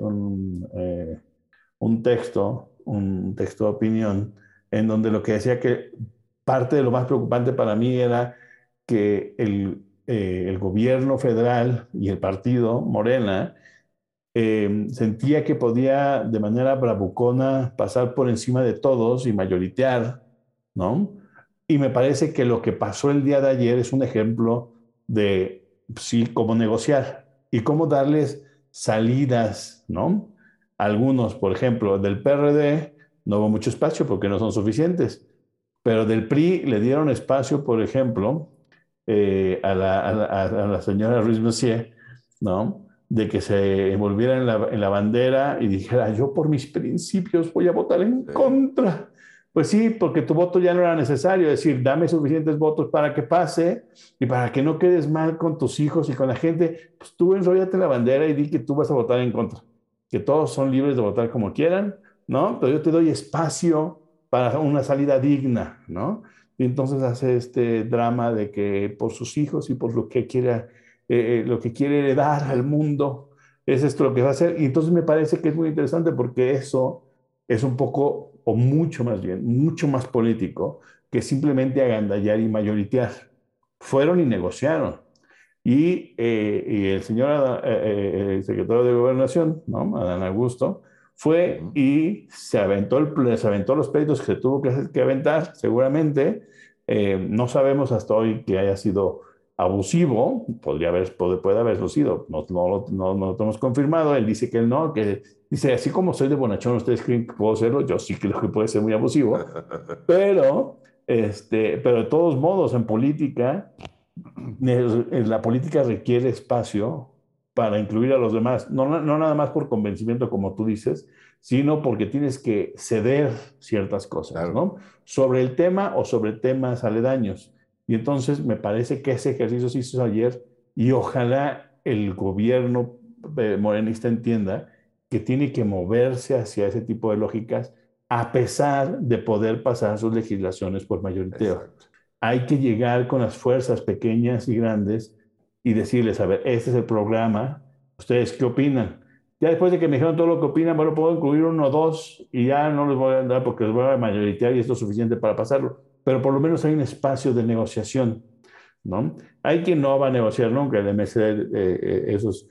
eh, un, texto, un texto de opinión, en donde lo que decía que parte de lo más preocupante para mí era que el, el gobierno federal y el partido Morena eh, sentía que podía de manera bravucona pasar por encima de todos y mayoritear, ¿no? Y me parece que lo que pasó el día de ayer es un ejemplo de, sí, cómo negociar y cómo darles salidas, ¿no? Algunos, por ejemplo, del PRD no hubo mucho espacio porque no son suficientes, pero del PRI le dieron espacio, por ejemplo, eh, a, la, a, a, la, señora Ruiz Messier, ¿no? de que se envolviera en la, en la, bandera y dijera, yo por mis principios voy a votar en contra. Pues sí, porque tu voto ya no era necesario, es decir, dame suficientes votos para que pase y para que no quedes mal con tus hijos y con la gente, pues tú enrollate la bandera y di que tú vas a votar en contra, que todos son libres de votar como quieran, ¿no? Pero yo te doy espacio para una salida digna, ¿no? Y entonces hace este drama de que por sus hijos y por lo que quiera eh, eh, lo que quiere dar al mundo, es esto lo que va a hacer. Y entonces me parece que es muy interesante porque eso es un poco, o mucho más bien, mucho más político que simplemente agandallar y mayoritear. Fueron y negociaron. Y, eh, y el señor el secretario de Gobernación, ¿no? Adán Augusto, fue y se aventó, el, se aventó los pleitos que tuvo que, que aventar, seguramente. no sabemos hasta hoy que haya sido abusivo, podría haber, puede, puede haberlo sido, no, no, no, no, lo hemos confirmado, él dice que él no, que dice, así como soy de bonachón, ustedes creen que puedo serlo, yo sí creo que puede ser muy abusivo, [LAUGHS] pero, este, pero de todos modos, en política, la política requiere espacio para incluir a los demás, no, no nada más por convencimiento, como tú dices, sino porque tienes que ceder ciertas cosas, ¿no? Sobre el tema o sobre temas aledaños. Y entonces me parece que ese ejercicio se hizo ayer y ojalá el gobierno eh, morenista entienda que tiene que moverse hacia ese tipo de lógicas a pesar de poder pasar sus legislaciones por mayoriteo. Hay que llegar con las fuerzas pequeñas y grandes y decirles, a ver, este es el programa, ¿ustedes qué opinan? Ya después de que me dijeron todo lo que opinan, bueno, puedo incluir uno o dos y ya no les voy a dar porque les voy a mayoritear y esto es suficiente para pasarlo pero por lo menos hay un espacio de negociación, ¿no? Hay quien no va a negociar nunca, el MSD, eh, eh, esos,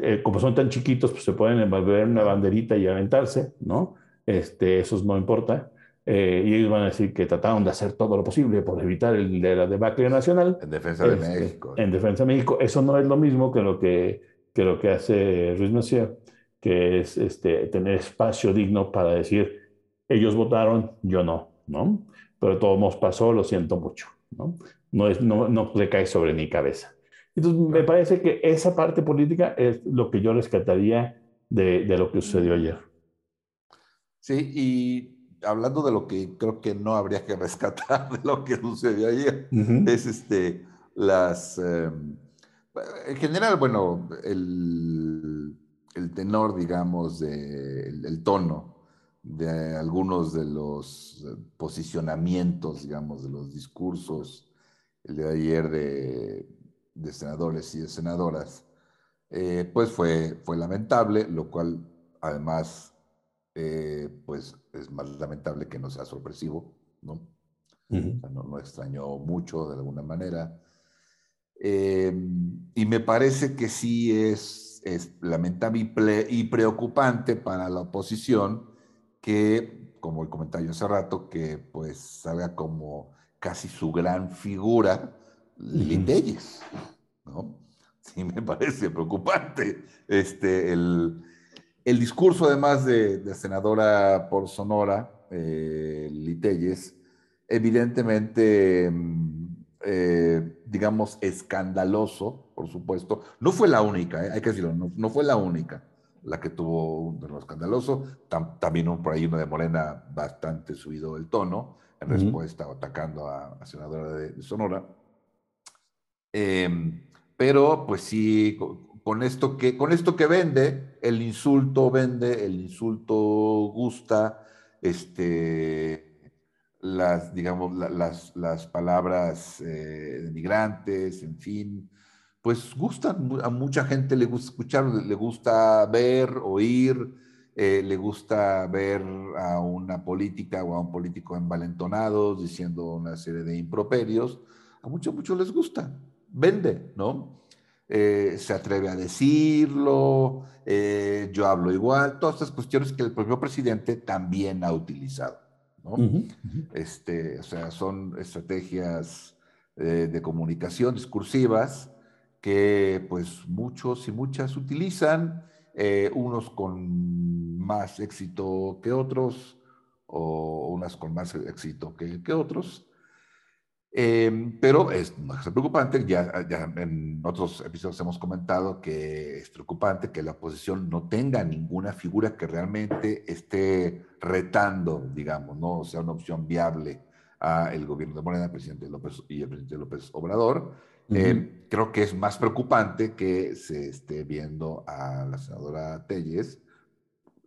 eh, como son tan chiquitos, pues se pueden envolver una banderita y aventarse, ¿no? Este, eso no importa. y ellos van a decir que trataron de hacer todo lo posible por evitar el de la debacle nacional. En defensa de este, México. En defensa de México. Eso no es lo mismo que lo que, que, lo que hace Ruiz Messier, que es este, tener espacio digno para decir, ellos votaron, yo no, ¿no? Pero todo nos pasó, lo siento mucho, ¿no? No, es, no, no recae sobre mi cabeza. Entonces, me parece que esa parte política es lo que yo rescataría de, de lo que sucedió ayer. Sí, y hablando de lo que creo que no habría que rescatar de lo que sucedió ayer, es este, las... Em, en general, bueno, el, el tenor, digamos, de, el tono de algunos de los eh, posicionamientos, digamos, de los discursos el de ayer de, de senadores y de senadoras, eh, pues fue, fue lamentable, lo cual además, eh, pues es más lamentable que no sea sorpresivo, ¿no? no, no, extrañó mucho de alguna manera. y me parece que sí es, es lamentable y preocupante para la oposición que, como el comentario hace rato, que pues salga como casi su gran figura, Lili ¿no? Sí, me [LAUGHS] parece preocupante. Este, el, el discurso, además de, de senadora por Sonora, eh, Litelles, evidentemente, mm, eh, digamos, escandaloso, por supuesto. No fue la única, eh, hay que decirlo, no, no fue la única la que tuvo un lo escandaloso, también un, por ahí uno de Morena bastante subido el tono, en respuesta atacando a, la senadora de, Sonora. Em, pero pues sí, con esto, que, con esto que vende, el insulto vende, el insulto gusta, este, las, digamos, las, las, palabras eh, migrantes, en fin, pues gustan, a mucha gente le gusta escuchar, le gusta ver, oír, eh, le gusta ver a una política o a un político envalentonados diciendo una serie de improperios, a muchos, muchos les gusta, vende, ¿no? Eh, se atreve a decirlo, eh, yo hablo igual, todas estas cuestiones que el propio presidente también ha utilizado, ¿no? Este, o sea, son estrategias de comunicación discursivas que pues muchos y muchas utilizan, unos con más éxito que otros o unas con más éxito que, otros. Em, pero es, preocupante, ya, ya en otros episodios hemos comentado que es preocupante que la oposición no tenga ninguna figura que realmente esté retando, digamos, no sea una opción viable a el gobierno de Morena, presidente López y el presidente López Obrador. Em, creo que es más preocupante que se esté viendo a la senadora Telles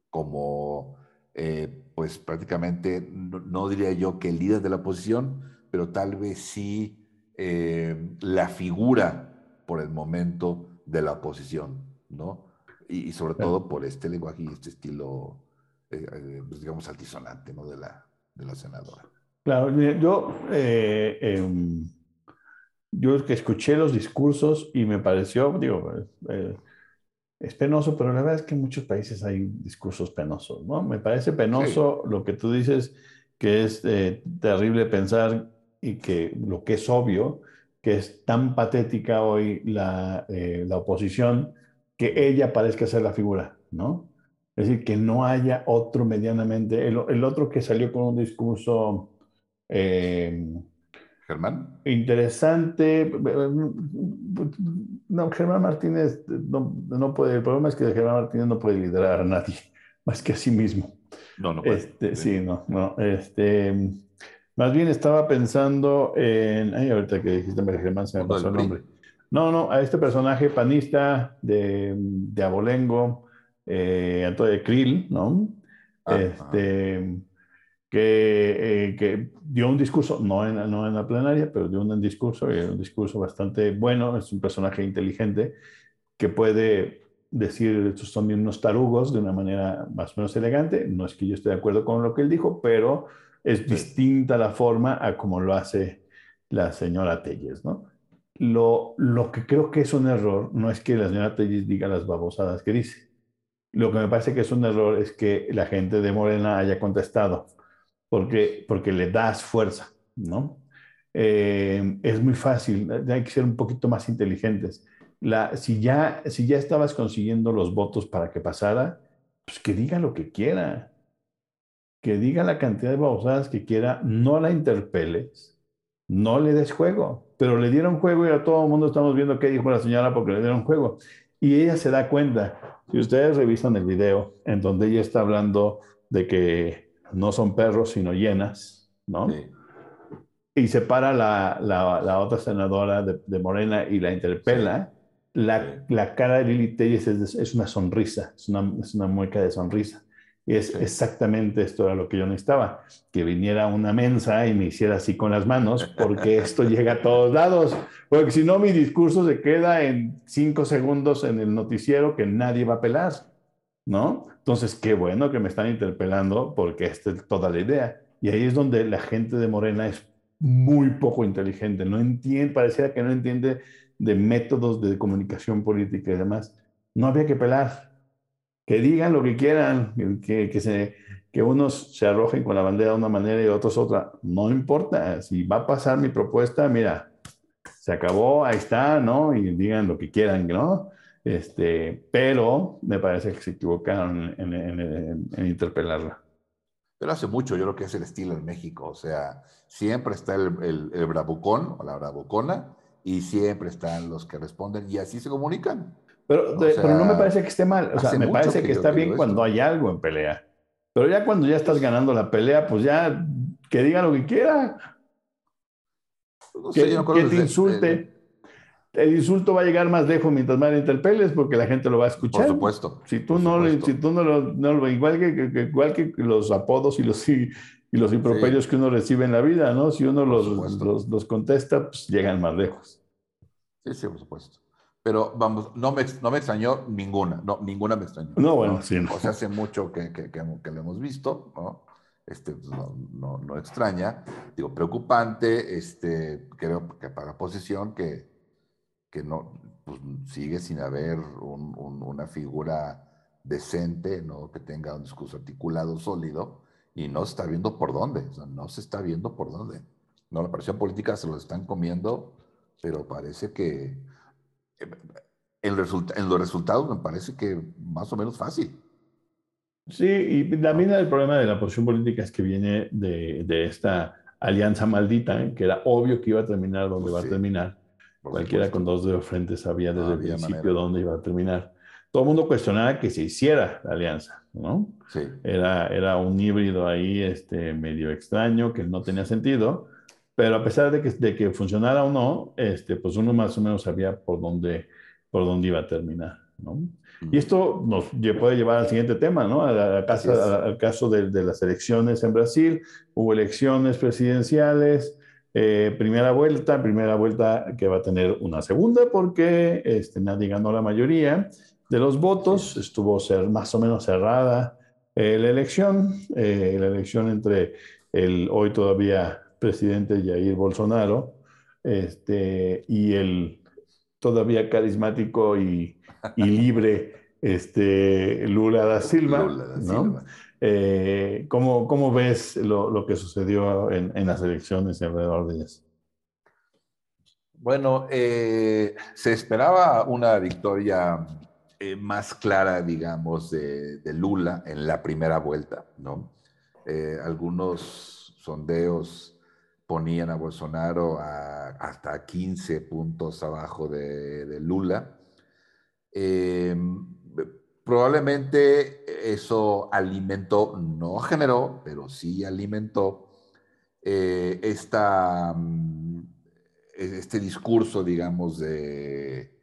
como, eh, pues prácticamente, no, diría yo que el líder de la oposición, pero tal vez sí eh, la figura por el momento de la oposición, ¿no? Y, sobre todo por este lenguaje y este estilo, eh, pues, digamos, altisonante, ¿no? De la, de la senadora. Claro, yo, em, yo que escuché los discursos y me pareció, digo, es penoso, pero la verdad es que en muchos países hay discursos penosos, ¿no? Me parece penoso lo que tú dices, que es eh, terrible pensar y que lo que es obvio, que es tan patética hoy la, eh, la oposición, que ella parezca ser la figura, ¿no? Es decir, que no haya otro medianamente, el, el otro que salió con un discurso... Eh, Germán. Interesante. No, Germán Martínez no, puede, el problema es que Germán Martínez no puede liderar a nadie, [LAUGHS] más que a sí mismo. No, no puede. Este, sí, no, no. Este, más bien estaba pensando en, ay, ahorita que dijiste Germán se me pasó el nombre. No, no, a este personaje panista de, de Abolengo, eh, Antonio Krill, ¿no? Ah, este, que, eh, dio un discurso, no en, no en la plenaria, pero dio un discurso, y un discurso bastante bueno, es un personaje inteligente que puede decir, estos son unos tarugos de una manera más o menos elegante, no es que yo esté de acuerdo con lo que él dijo, pero es distinta la forma a como lo hace la señora Telles, ¿no? Lo, lo que creo que es un error no es que la señora Telles diga las babosadas que dice. Lo que me parece que es un error es que la gente de Morena haya contestado porque, porque le das fuerza, ¿no? Eh, es muy fácil, hay que ser un poquito más inteligentes. La, si, ya, si ya estabas consiguiendo los votos para que pasara, pues que diga lo que quiera, que diga la cantidad de babosadas que quiera, no la interpeles, no le des juego, pero le dieron juego y a todo el mundo estamos viendo qué dijo la señora porque le dieron juego. Y ella se da cuenta, si ustedes revisan el video en donde ella está hablando de que no son perros, sino llenas, ¿no? Y se para la, la, otra senadora de, Morena y la interpela. La, la, cara de Lili Telles es, es, una sonrisa, es una, es una mueca de sonrisa. Y es exactamente esto era lo que yo necesitaba, que viniera una mensa y me hiciera así con las manos, porque [LAUGHS] esto llega a todos lados, porque si no mi discurso se queda en cinco segundos en el noticiero que nadie va a pelar. ¿No? Entonces, qué bueno que me están interpelando porque esta es toda la idea. Y ahí es donde la gente de Morena es muy poco inteligente, no entiende, pareciera que no entiende de métodos de comunicación política y demás. No había que pelar, que digan lo que quieran, que, que, unos se arrojen con la bandera de una manera y otros otra. No importa, si va a pasar mi propuesta, mira, se acabó, ahí está, ¿no? Y digan lo que quieran, ¿no? Este, pero me parece que se equivocaron en, interpelarla. Pero hace mucho, yo creo que es el estilo en México, o sea, siempre está el, el, bravucón o la bravucona y siempre están los que responden y así se comunican. Pero, pero no me parece que esté mal, o sea, me parece que, está bien cuando hay algo en pelea. Pero ya cuando ya estás ganando la pelea, pues ya que diga lo que quiera. que, te insulte el insulto va a llegar más lejos mientras más le interpeles porque la gente lo va a escuchar. Por supuesto. Si tú, no, si tú no, lo, no igual que, igual que los apodos y los, y, los improperios que uno recibe en la vida, ¿no? Si uno los, los, los, contesta, pues llegan más lejos. Sí, sí, por supuesto. Pero vamos, no me, no me extrañó ninguna, no, ninguna me extrañó. No, bueno, sí. O sea, hace mucho que, que, que, lo hemos visto, ¿no? Este, pues, no, no, no, extraña. Digo, preocupante, este, creo que para posición que, que no, pues, sigue sin haber una figura decente, ¿no? que tenga un discurso articulado, sólido, y no se está viendo por dónde, o sea, no se está viendo por dónde. No, la presión política se lo están comiendo, pero parece que en, en los resultados me parece que más o menos fácil. Sí, y también el problema de la posición política es que viene de, de esta alianza maldita, que era obvio que iba a terminar donde va a terminar. Cualquiera con dos dedos frente sabía desde el principio dónde iba a terminar. Todo el mundo cuestionaba que se hiciera la alianza, ¿no? Sí. Era, era un híbrido ahí este, medio extraño que no tenía sentido, pero a pesar de que, de que funcionara o no, este, pues uno más o menos sabía por dónde, por dónde iba a terminar, ¿no? Y esto nos puede llevar al siguiente tema, ¿no? Al, caso, al caso de, de, las elecciones en Brasil. Hubo elecciones presidenciales, eh, primera vuelta, primera vuelta que va a tener una segunda porque este, nadie ganó la mayoría de los votos. Estuvo ser, más o menos cerrada eh, la elección, eh, la elección entre el hoy todavía presidente Jair Bolsonaro este, y el todavía carismático y, libre este, Lula da Silva. Eh, ¿cómo, ves lo, que sucedió en, las elecciones alrededor de eso? Bueno, eh, se esperaba una victoria eh, más clara, digamos, de, Lula en la primera vuelta, ¿no? algunos sondeos ponían a Bolsonaro hasta 15 puntos abajo de, de Lula. Probablemente eso alimentó, no generó, pero sí alimentó eh, esta, mm, este discurso, digamos, de,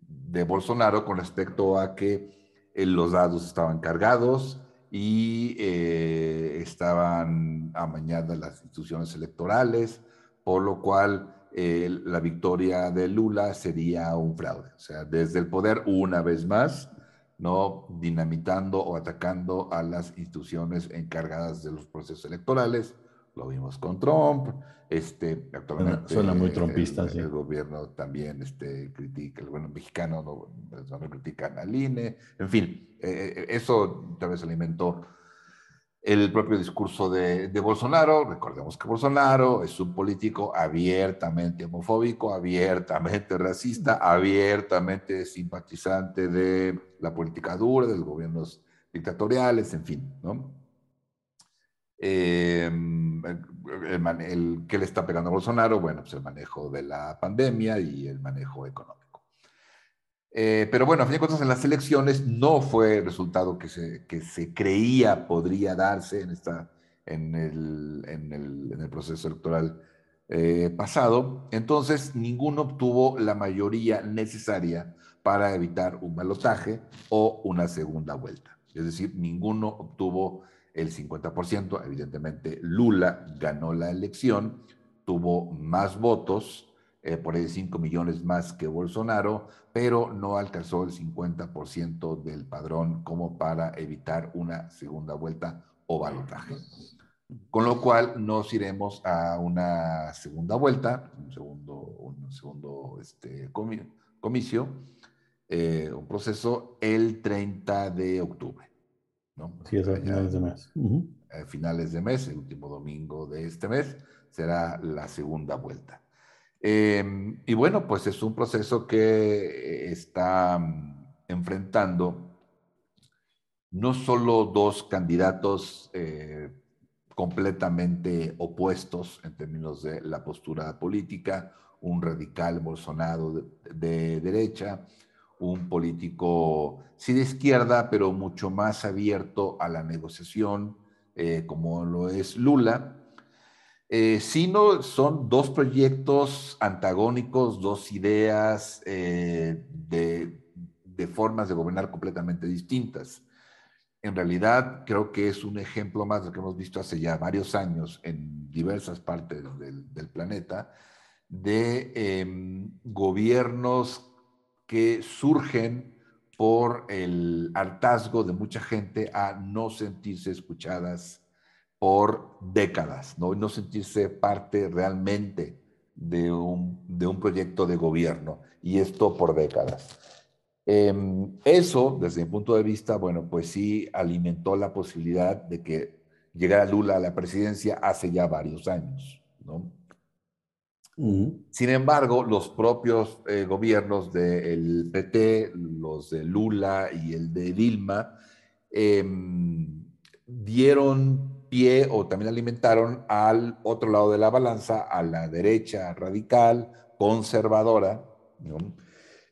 de Bolsonaro con respecto a que eh, los dados estaban cargados y eh, estaban amañadas las instituciones electorales, por lo cual la victoria de Lula sería un fraude. O sea, desde el poder, una vez más, no dinamitando o atacando a las instituciones encargadas de los procesos electorales. Lo vimos con Trump, este, actualmente suena muy trumpista, el, el gobierno también este, critica, el gobierno mexicano no, no critican al INE, en fin, eh, eh, eso tal vez alimentó el propio discurso de, Bolsonaro. Recordemos que Bolsonaro es un político abiertamente homofóbico, abiertamente racista, abiertamente simpatizante de la política dura, de los gobiernos dictatoriales, en fin, ¿no? Eh, el, ¿Qué le está pegando a Bolsonaro? Bueno, pues el manejo de la pandemia y el manejo económico. Eh, pero bueno, a fin de cuentas, en las elecciones no fue el resultado que se, que se creía podría darse en, esta, en, el, en, el, en el proceso electoral eh, pasado. Entonces, ninguno obtuvo la mayoría necesaria para evitar un balotaje o una segunda vuelta. Es decir, ninguno obtuvo el 50%. Evidentemente, Lula ganó la elección, tuvo más votos, eh, por ahí 5 millones más que Bolsonaro, pero no alcanzó el 50% del padrón como para evitar una segunda vuelta o balotaje. Con lo cual nos iremos a una segunda vuelta, un segundo, un segundo este, comicio, eh, un proceso el 30 de octubre. ¿no? Sí, es a finales de mes. A finales de mes, el último domingo de este mes, será la segunda vuelta. Em, y bueno, pues es un proceso que está mm, enfrentando no solo dos candidatos eh, completamente opuestos en términos de la postura política, un radical Bolsonaro de, derecha, un político sí de izquierda, pero mucho más abierto a la negociación, eh, como lo es Lula, Eh, sino son dos proyectos antagónicos, dos ideas eh, de, formas de gobernar completamente distintas. En realidad, creo que es un ejemplo más de lo que hemos visto hace ya varios años en diversas partes del, planeta, de eh, gobiernos que surgen por el hartazgo de mucha gente a no sentirse escuchadas por décadas, no, no sentirse parte realmente de un, de un proyecto de gobierno, y esto por décadas. Eh, eso, desde mi punto de vista, bueno, pues sí alimentó la posibilidad de que llegara Lula a la presidencia hace ya varios años, ¿no? Sin embargo, los propios eh, gobiernos del PT, los de Lula y el de Dilma, eh, dieron pie o también alimentaron al otro lado de la balanza, a la derecha radical, conservadora,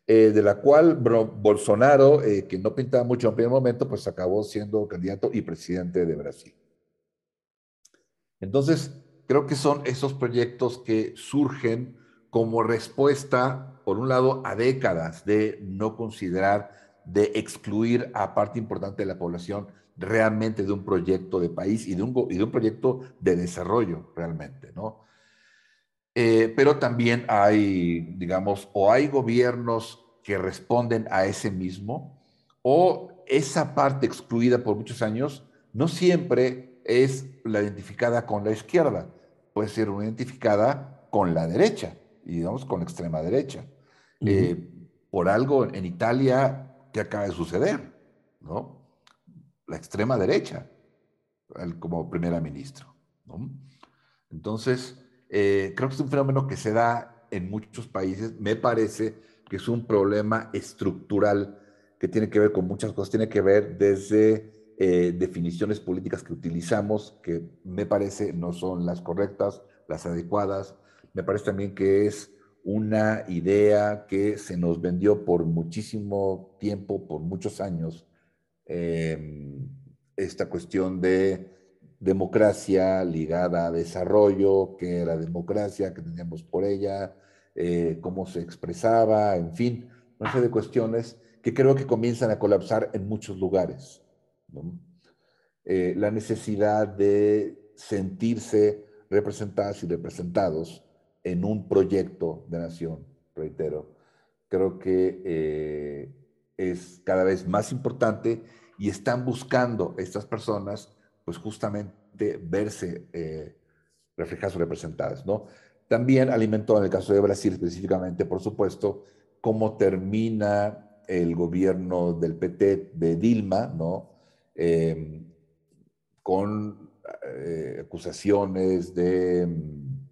eh, de la cual Bolsonaro, eh, que no pintaba mucho en primer momento, pues acabó siendo candidato y presidente de Brasil. Entonces, creo que son esos proyectos que surgen como respuesta, por un lado, a décadas de no considerar, de excluir a parte importante de la población realmente de un proyecto de país y de un, y de un proyecto de desarrollo realmente, ¿no? Eh, pero también hay, digamos, o hay gobiernos que responden a ese mismo, o esa parte excluida por muchos años no siempre es la identificada con la izquierda puede ser identificada con la derecha, y digamos con la extrema derecha. Eh, por algo en Italia que acaba de suceder, ¿no? La extrema derecha, como primera ministro. Entonces, eh, creo que es un fenómeno que se da en muchos países. Me parece que es un problema estructural que tiene que ver con muchas cosas. Tiene que ver desde eh, definiciones políticas que utilizamos, que me parece no son las correctas, las adecuadas. Me parece también que es una idea que se nos vendió por muchísimo tiempo, por muchos años, em, esta cuestión de democracia ligada a desarrollo, que era democracia, que teníamos por ella, eh, cómo se expresaba, en fin, una serie de cuestiones que creo que comienzan a colapsar en muchos lugares. Eh, la necesidad de sentirse representadas y representados en un proyecto de nación, reitero, creo que eh, es cada vez más importante y están buscando estas personas, pues justamente verse eh, reflejadas o representadas, ¿no? También alimentó, en el caso de Brasil específicamente, por supuesto, cómo termina el gobierno del PT de Dilma, ¿no? Em, con eh, acusaciones de, mm,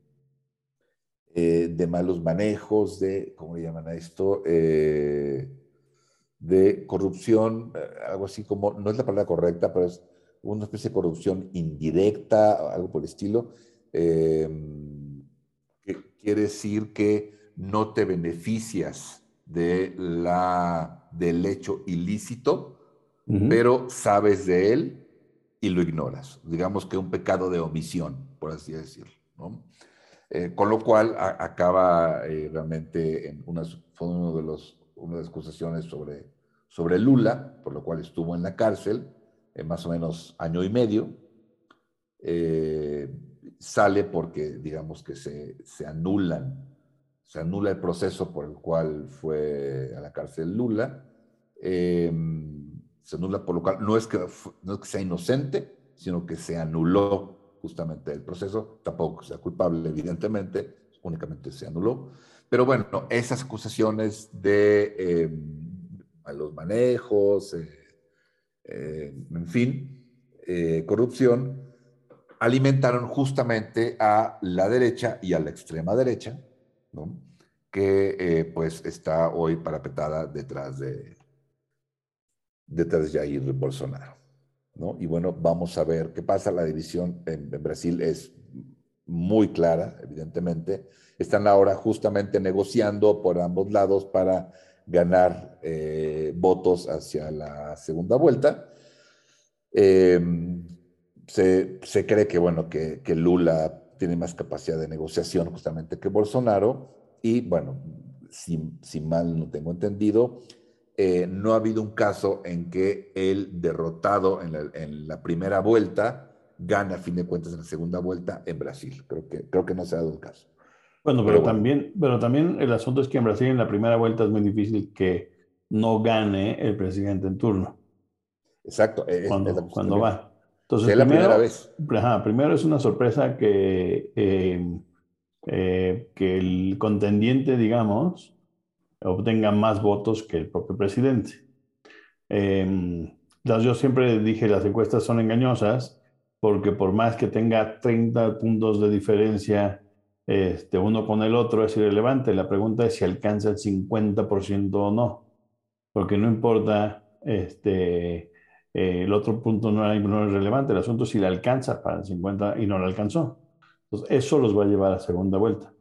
eh, de malos manejos, de, ¿cómo le llaman a esto? De corrupción, algo así como, no es la palabra correcta, pero es una especie de corrupción indirecta, algo por el estilo, em, que quiere decir que no te beneficias de la, del hecho ilícito, pero sabes de él y lo ignoras. Digamos que un pecado de omisión, por así decirlo. Eh, con lo cual acaba eh, realmente en una, fue uno de los, una de las acusaciones sobre, sobre Lula, por lo cual estuvo en la cárcel en más o menos año y medio. Eh, sale porque, digamos que se, se anulan, se anula el proceso por el cual fue a la cárcel Lula. Eh, se anula por lo cual no es que, no es que sea inocente, sino que se anuló justamente el proceso, tampoco sea culpable, evidentemente, únicamente se anuló. Pero bueno, esas acusaciones de eh, malos manejos, eh, eh, en fin, eh, corrupción, alimentaron justamente a la derecha y a la extrema derecha, ¿no? que pues está hoy parapetada detrás de, detrás de Jair Bolsonaro. ¿no? Y bueno, vamos a ver qué pasa. La división en, Brasil es muy clara, evidentemente. Están ahora justamente negociando por ambos lados para ganar eh, votos hacia la segunda vuelta. Em, se, se, cree que, bueno, que, que, Lula tiene más capacidad de negociación justamente que Bolsonaro y bueno, si, mal no tengo entendido, eh, no ha habido un caso en que el derrotado en la, primera vuelta gana a fin de cuentas en la segunda vuelta en Brasil. Creo que, creo que no se ha dado el caso. Bueno, pero, También, pero también el asunto es que en Brasil en la primera vuelta es muy difícil que no gane el presidente en turno. Exacto. cuando, cuando va. Entonces, es la primera vez. primero es una sorpresa que, eh, eh, que el contendiente, digamos, obtenga más votos que el propio presidente. Eh, yo siempre dije, las encuestas son engañosas porque por más que tenga 30 puntos de diferencia este, uno con el otro es irrelevante. La pregunta es si alcanza el 50% o no, porque no importa este, eh, el otro punto no, es relevante, el asunto es si le alcanza para el 50 y no le alcanzó. Entonces, eso los va a llevar a segunda vuelta.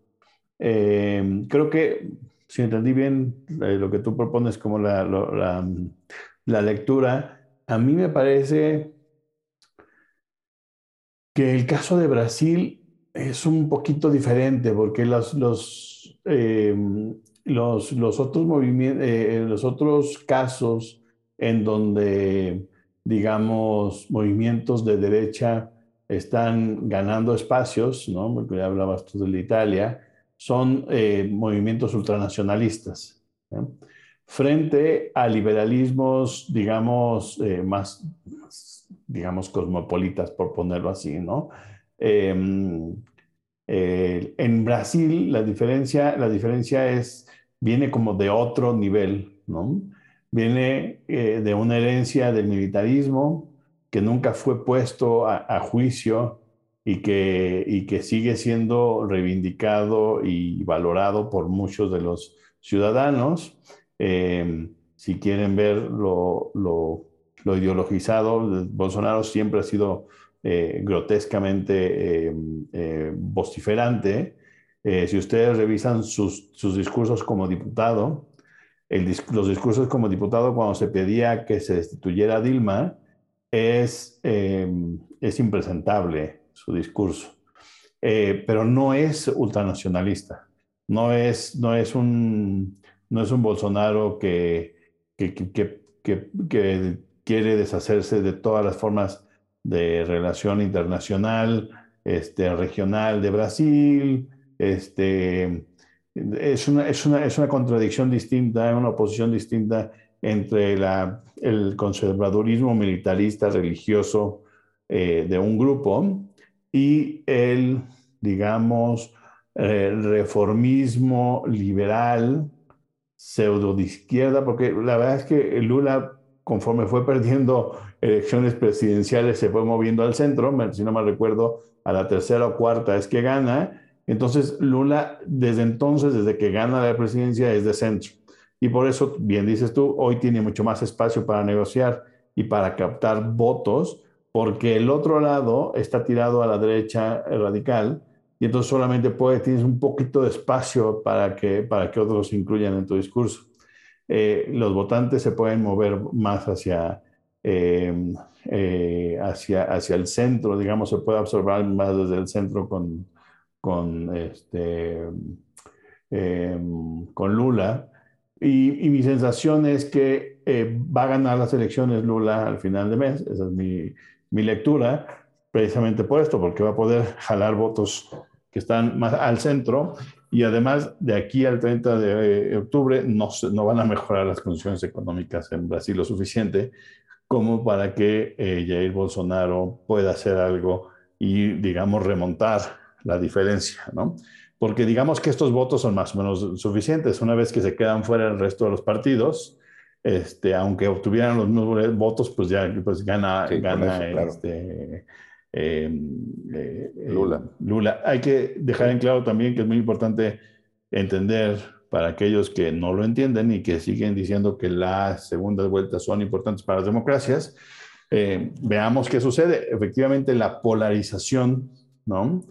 Eh, creo que, si entendí bien eh, lo que tú propones como la, la, la, lectura, a mí me parece que el caso de Brasil es un poquito diferente porque los, los, los, los otros movimientos, los otros casos en donde digamos, movimientos de derecha están ganando espacios, ¿no? Porque ya hablabas tú de Italia, son eh, movimientos ultranacionalistas. Frente a liberalismos, digamos, eh, más, digamos, cosmopolitas, por ponerlo así, ¿no? Em, eh, en Brasil la diferencia, la diferencia es, viene como de otro nivel, ¿no? viene eh, de una herencia del militarismo que nunca fue puesto a, juicio y que, y que sigue siendo reivindicado y valorado por muchos de los ciudadanos. Eh, si quieren ver lo, lo, ideologizado, Bolsonaro siempre ha sido eh, grotescamente vociferante. si ustedes revisan sus, sus discursos como diputado, los discursos como diputado cuando se pedía que se destituyera a Dilma, es, es impresentable su discurso. Eh, pero no es ultranacionalista, no es, no es, un, no es un Bolsonaro que, que, que, quiere deshacerse de todas las formas de relación internacional, este, regional de Brasil, este, es una, es una, es una contradicción distinta, una oposición distinta entre la, el conservadurismo militarista religioso eh, de un grupo y el, digamos, reformismo liberal pseudo de izquierda, porque la verdad es que Lula, conforme fue perdiendo elecciones presidenciales, se fue moviendo al centro, si no me recuerdo, a la tercera o cuarta es que gana, entonces, Lula, desde entonces, desde que gana la presidencia, es de centro. Y por eso, bien dices tú, hoy tiene mucho más espacio para negociar y para captar votos, porque el otro lado está tirado a la derecha radical y entonces solamente puede, tienes un poquito de espacio para que, para que otros incluyan en tu discurso. Eh, los votantes se pueden mover más hacia, eh, eh, hacia, hacia el centro, digamos, se puede absorber más desde el centro con, con, este, em, con Lula. Y, mi sensación es que eh, va a ganar las elecciones Lula al final de mes. Esa es mi, mi, lectura, precisamente por esto, porque va a poder [LAUGHS] jalar votos que están más al centro. Y además, de aquí al 30 de eh, octubre no, no van a mejorar las condiciones económicas en Brasil lo suficiente como para que eh, Jair Bolsonaro pueda hacer algo y, digamos, remontar la diferencia, ¿no? Porque digamos que estos votos son más o menos suficientes. Una vez que se quedan fuera el resto de los partidos, este, aunque obtuvieran los mismos votos, pues ya pues gana, gana este, em, eh, eh, Lula. Lula. Hay que dejar en claro también que es muy importante entender para aquellos que no lo entienden y que siguen diciendo que las segundas vueltas son importantes para las democracias, eh, veamos qué sucede. Efectivamente, la polarización, ¿no?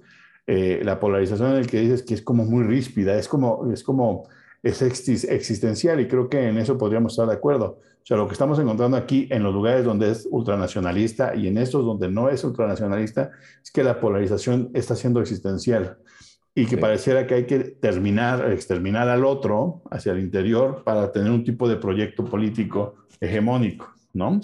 Eh, la polarización en el que dices que es como muy ríspida, es como, es como es existencial y creo que en eso podríamos estar de acuerdo. O sea, lo que estamos encontrando aquí en los lugares donde es ultranacionalista y en estos donde no es ultranacionalista es que la polarización está siendo existencial y que pareciera que hay que terminar, exterminar al otro hacia el interior para tener un tipo de proyecto político hegemónico, ¿no?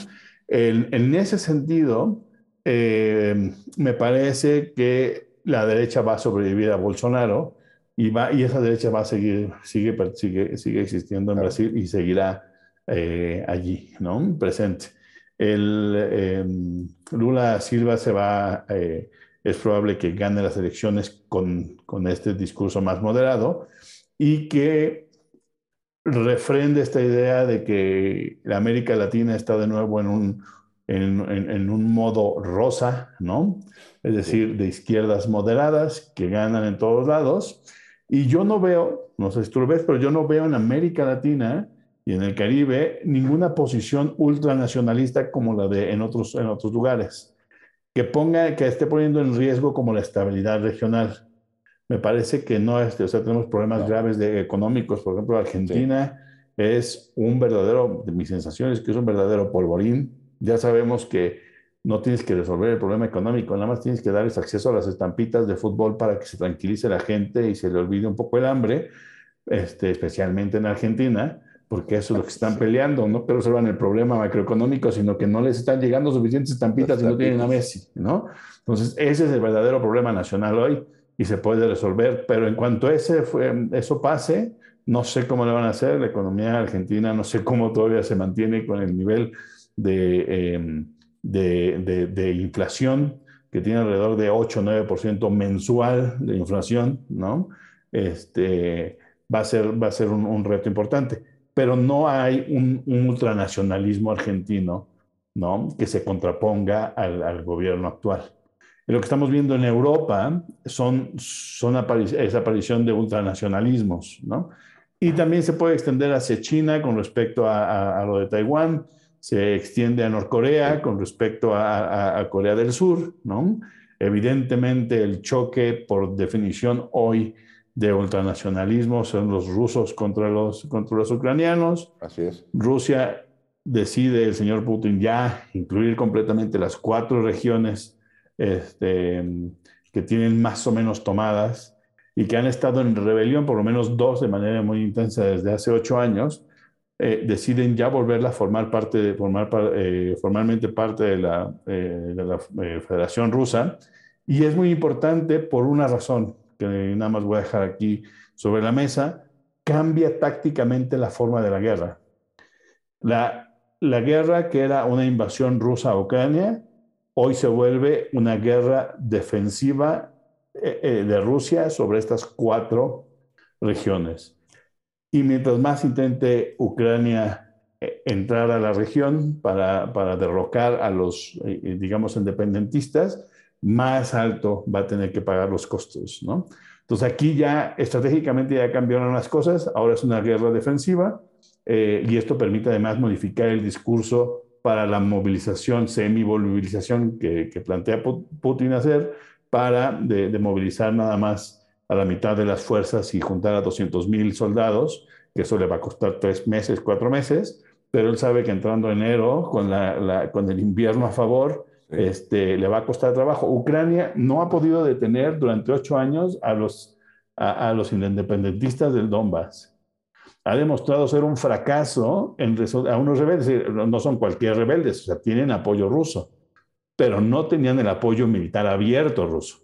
En, ese sentido, eh, me parece que la derecha va a sobrevivir a Bolsonaro y, va, y esa derecha va a seguir, sigue, sigue, sigue existiendo en Brasil y seguirá eh, allí, ¿no? Presente. El, em, Lula Silva se va, eh, es probable que gane las elecciones con, con este discurso más moderado y que refrende esta idea de que la América Latina está de nuevo en un, en, en un modo rosa, ¿no? Es decir, de izquierdas moderadas que ganan en todos lados. Y yo no veo, no sé si tú lo ves, pero yo no veo en América Latina y en el Caribe ninguna posición ultranacionalista como la de en otros, en otros lugares, que ponga, que esté poniendo en riesgo como la estabilidad regional. Me parece que no es, o sea, tenemos problemas graves de económicos, por ejemplo, Argentina es un verdadero, de mis sensaciones, que es un verdadero polvorín. Ya sabemos que no tienes que resolver el problema económico, nada más tienes que darles acceso a las estampitas de fútbol para que se tranquilice la gente y se le olvide un poco el hambre, este, especialmente en Argentina, porque eso es lo que están peleando, no que resuelvan el problema macroeconómico, sino que no les están llegando suficientes estampitas y no tienen a Messi, ¿no? Entonces, ese es el verdadero problema nacional hoy y se puede resolver, pero en cuanto ese fue, eso pase, no sé cómo le van a hacer, la economía argentina no sé cómo todavía se mantiene con el nivel de... Eh, de, inflación, que tiene alrededor de 8 o 9% mensual de inflación, ¿no? Este, va a ser, va a ser un, reto importante. Pero no hay un, ultranacionalismo argentino, ¿no? Que se contraponga al, gobierno actual. Lo que estamos viendo en Europa son, son es aparición de ultranacionalismos, ¿no? Y también se puede extender hacia China con respecto a, a lo de Taiwán, se extiende a Norcorea con respecto a, Corea del Sur, ¿no? Evidentemente el choque por definición hoy de ultranacionalismo son los rusos contra los, contra los ucranianos. Así es. Rusia decide el señor Putin ya incluir completamente las cuatro regiones este, que tienen más o menos tomadas y que han estado en rebelión, por lo menos dos de manera muy intensa desde hace ocho años, eh, deciden ya volverla a formar parte de, formar, eh, formalmente parte de la, eh, de la Federación Rusa. Y es muy importante por una razón, que nada más voy a dejar aquí sobre la mesa, cambia tácticamente la forma de la guerra. La, la guerra que era una invasión rusa a Ucrania, hoy se vuelve una guerra defensiva de Rusia sobre estas cuatro regiones. Y mientras más intente Ucrania eh, entrar a la región para, para derrocar a los, eh, eh, digamos, independentistas, más alto va a tener que pagar los costos, ¿no? Entonces aquí ya estratégicamente ya cambiaron las cosas, ahora es una guerra defensiva y esto permite además modificar el discurso para la movilización, semi-movilización que, plantea Putin hacer para de, movilizar nada más a la mitad de las fuerzas y juntar a 200 mil soldados, que eso le va a costar tres meses, cuatro meses, pero él sabe que entrando enero, con el invierno a favor, este, le va a costar trabajo. Ucrania no ha podido detener durante ocho años a los, a, los independentistas del Donbass. Ha demostrado ser un fracaso en a unos rebeldes, no son cualquier rebeldes, o sea, tienen apoyo ruso, pero no tenían el apoyo militar abierto ruso.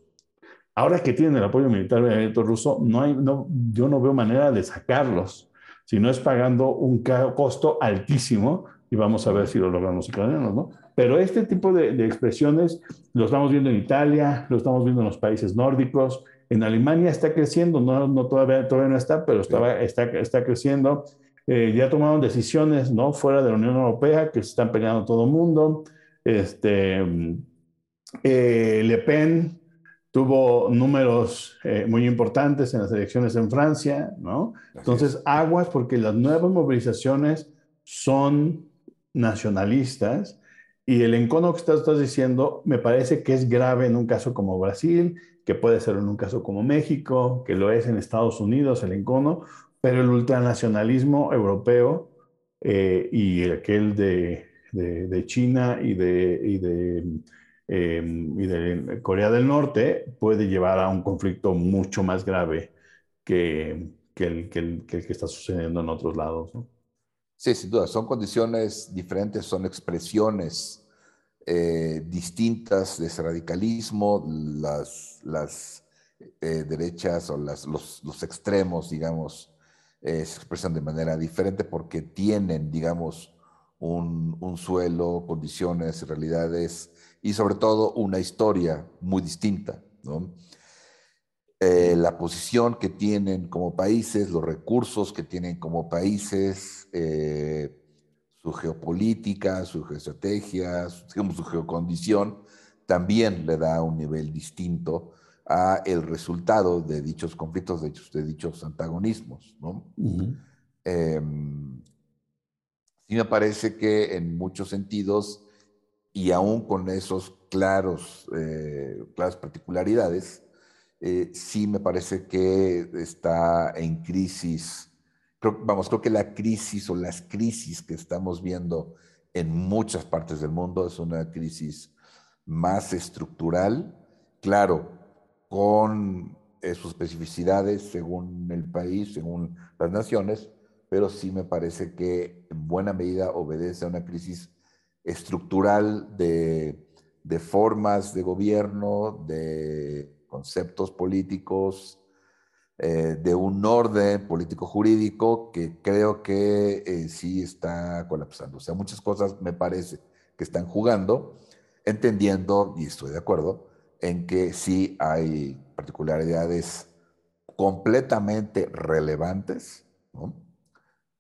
Ahora que tienen el apoyo militar ruso, no hay, no, yo no veo manera de sacarlos, si no es pagando un costo altísimo, y vamos a ver si lo logramos ucranianos, ¿no? Pero este tipo de, expresiones lo estamos viendo en Italia, lo estamos viendo en los países nórdicos, en Alemania está creciendo, no, no todavía, todavía no está, pero estaba, está, está creciendo. Eh, ya tomaron decisiones, ¿no? Fuera de la Unión Europea, que se están peleando todo el mundo. Este, eh, Le Pen tuvo números eh, muy importantes en las elecciones en Francia, ¿no? Entonces, aguas porque las nuevas movilizaciones son nacionalistas y el encono que estás, diciendo me parece que es grave en un caso como Brasil, que puede ser en un caso como México, que lo es en Estados Unidos el encono, pero el ultranacionalismo europeo eh, y aquel de, de, China y de, de, em, y de Corea del Norte puede llevar a un conflicto mucho más grave que, el, que, está sucediendo en otros lados. Sí, sin duda, son condiciones diferentes, son expresiones eh, distintas de ese radicalismo, las, eh, derechas o los, extremos, digamos, eh, se expresan de manera diferente porque tienen, digamos, un, un, suelo, condiciones, realidades y sobre todo una historia muy distinta, ¿no? La posición que tienen como países, los recursos que tienen como países, su geopolítica, su geoestrategia, su, su geocondición, también le da un nivel distinto a el resultado de dichos conflictos, de dichos, de dichos antagonismos. ¿no? Em, sí me parece que en muchos sentidos, y aún con esos claros, eh, claras particularidades, eh, sí me parece que está en crisis. Vamos, creo que la crisis o las crisis que estamos viendo en muchas partes del mundo es una crisis más estructural, claro, con sus especificidades según el país, según las naciones, pero sí me parece que en buena medida obedece a una crisis estructural de formas de gobierno, de conceptos políticos, eh, de un orden político-jurídico que creo que eh, sí está colapsando. O sea, muchas cosas me parece que están jugando, entendiendo, y estoy de acuerdo, en que sí hay particularidades completamente relevantes.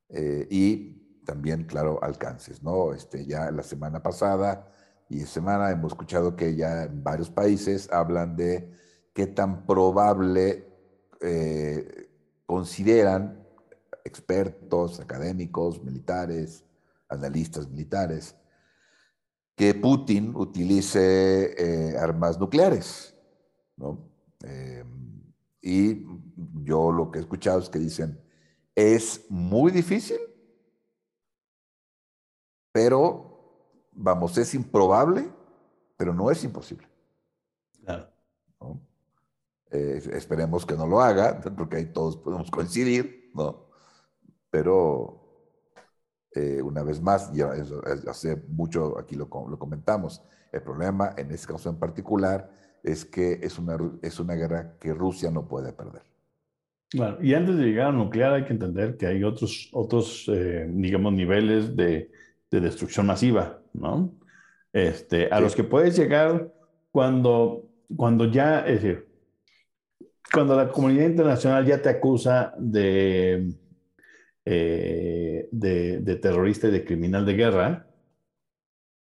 Eh, y también, claro, alcances, ¿no? Este, ya la semana pasada y semana hemos escuchado que ya en varios países hablan de qué tan probable eh, consideran expertos, académicos, militares, analistas militares, que Putin utilice eh, armas nucleares. Eh, y yo lo que he escuchado es que dicen, es muy difícil, pero, vamos, es improbable, pero no es imposible. Eh, esperemos que no lo haga, porque ahí todos podemos coincidir, ¿no? Pero eh, una vez más, ya hace mucho aquí lo, lo, comentamos, el problema en este caso en particular es que es una, es una guerra que Rusia no puede perder. Claro, y antes de llegar a nuclear hay que entender que hay otros, otros eh, digamos, niveles de, de, destrucción masiva, ¿no? Este, a los que puedes llegar cuando, cuando ya, es decir, cuando la comunidad internacional ya te acusa de, eh, de, terrorista y de criminal de guerra,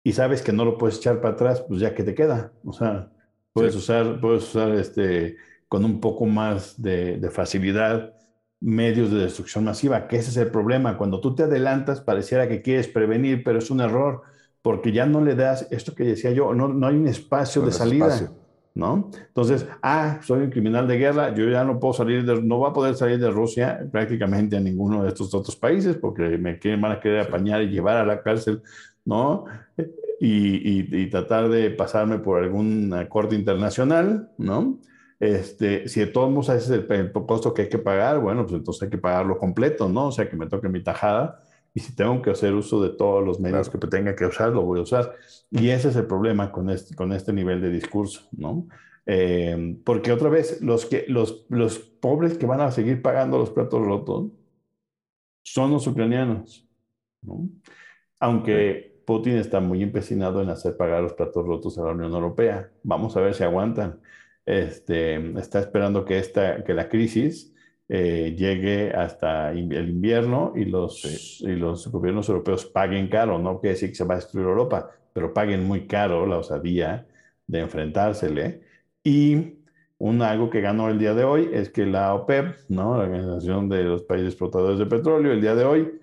y sabes que no lo puedes echar para atrás, pues ya que te queda. O sea, puedes usar, puedes usar este, con un poco más de, de, facilidad medios de destrucción masiva, que ese es el problema. Cuando tú te adelantas, pareciera que quieres prevenir, pero es un error, porque ya no le das, esto que decía yo, no, no hay un espacio de salida. ¿No? Entonces, ah, soy un criminal de guerra, yo ya no puedo salir, de, no voy a poder salir de Rusia prácticamente a ninguno de estos otros países porque me quieren, van a querer apañar y llevar a la cárcel, ¿no? Y, y, tratar de pasarme por algún corte internacional, ¿no? Este, si de todos modos ese es el, costo que hay que pagar, bueno, pues entonces hay que pagarlo completo, ¿no? O sea, que me toque mi tajada y si tengo que hacer uso de todos los medios que tenga que usar, lo voy a usar. Y ese es el problema con este, con este nivel de discurso, ¿no? Eh, porque otra vez, los, que, los, los pobres que van a seguir pagando los platos rotos son los ucranianos, ¿no? Aunque Putin está muy empecinado en hacer pagar los platos rotos a la Unión Europea. Vamos a ver si aguantan. Este, está esperando que, esta, que la crisis eh, llegue hasta el invierno y los, y los gobiernos europeos paguen caro. No quiere decir que se va a destruir Europa, pero paguen muy caro la osadía de enfrentársele. Y un algo que ganó el día de hoy es que la OPEP, ¿no? la Organización de los Países Explotadores de Petróleo, el día de hoy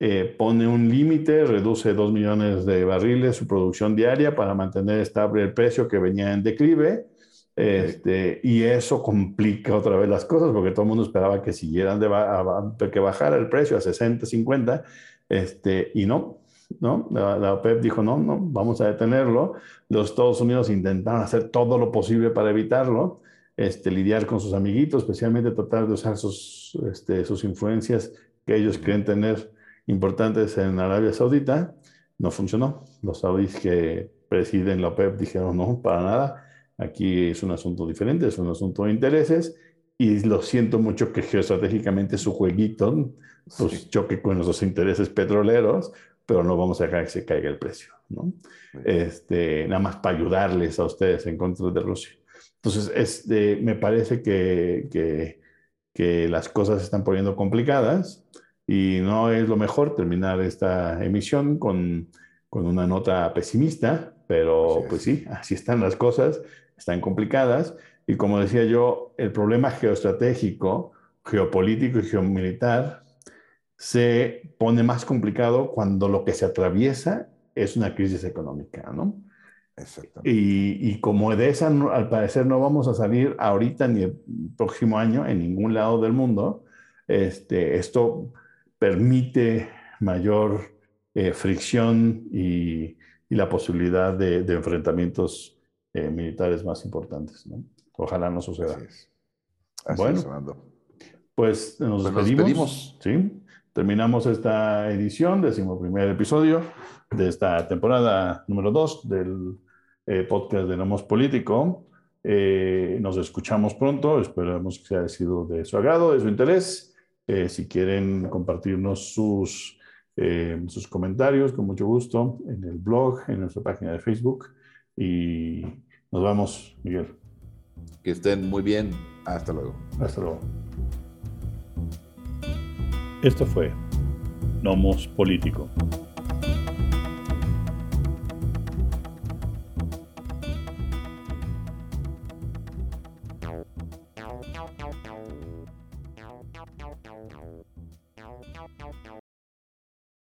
eh, pone un límite, reduce 2 millones de barriles su producción diaria para mantener estable el precio que venía en declive Este, y eso complica otra vez las cosas porque todo el mundo esperaba que siguieran de que bajara el precio a 60, 50, este, y no, ¿no? La, OPEP dijo, no, no, vamos a detenerlo. Los Estados Unidos intentaron hacer todo lo posible para evitarlo, este, lidiar con sus amiguitos, especialmente tratar de usar sus, este, sus influencias que ellos creen tener importantes en Arabia Saudita. No funcionó. Los saudíes que presiden la OPEP dijeron, no, para nada Aquí es un asunto diferente, es un asunto de intereses y lo siento mucho que geoestratégicamente su jueguito pues, choque con nuestros intereses petroleros, pero no vamos a dejar que se caiga el precio, ¿no? Este, nada más para ayudarles a ustedes en contra de Rusia. Entonces, este, me parece que, que, que las cosas se están poniendo complicadas y no es lo mejor terminar esta emisión con, con una nota pesimista, pero pues sí, así están las cosas están complicadas. Y como decía yo, el problema geoestratégico, geopolítico y geomilitar se pone más complicado cuando lo que se atraviesa es una crisis económica, ¿no? Exactamente. Y, y, como de esa, al parecer, no vamos a salir ahorita ni el próximo año en ningún lado del mundo, este, esto permite mayor eh, fricción y, y, la posibilidad de, de enfrentamientos eh, militares más importantes. ¿no? Ojalá no suceda. bueno, pues nos pues despedimos. ¿sí? Terminamos esta edición, decimos primer episodio de esta temporada número 2 del eh, podcast de Nomos Político. Eh, nos escuchamos pronto, esperamos que haya sido de su agrado, de su interés. si quieren compartirnos sus, sus comentarios, con mucho gusto, en el blog, en nuestra página de Facebook. Y nos vamos, Miguel. Que estén muy bien. Hasta luego. Hasta luego. Esto fue Nomos Político.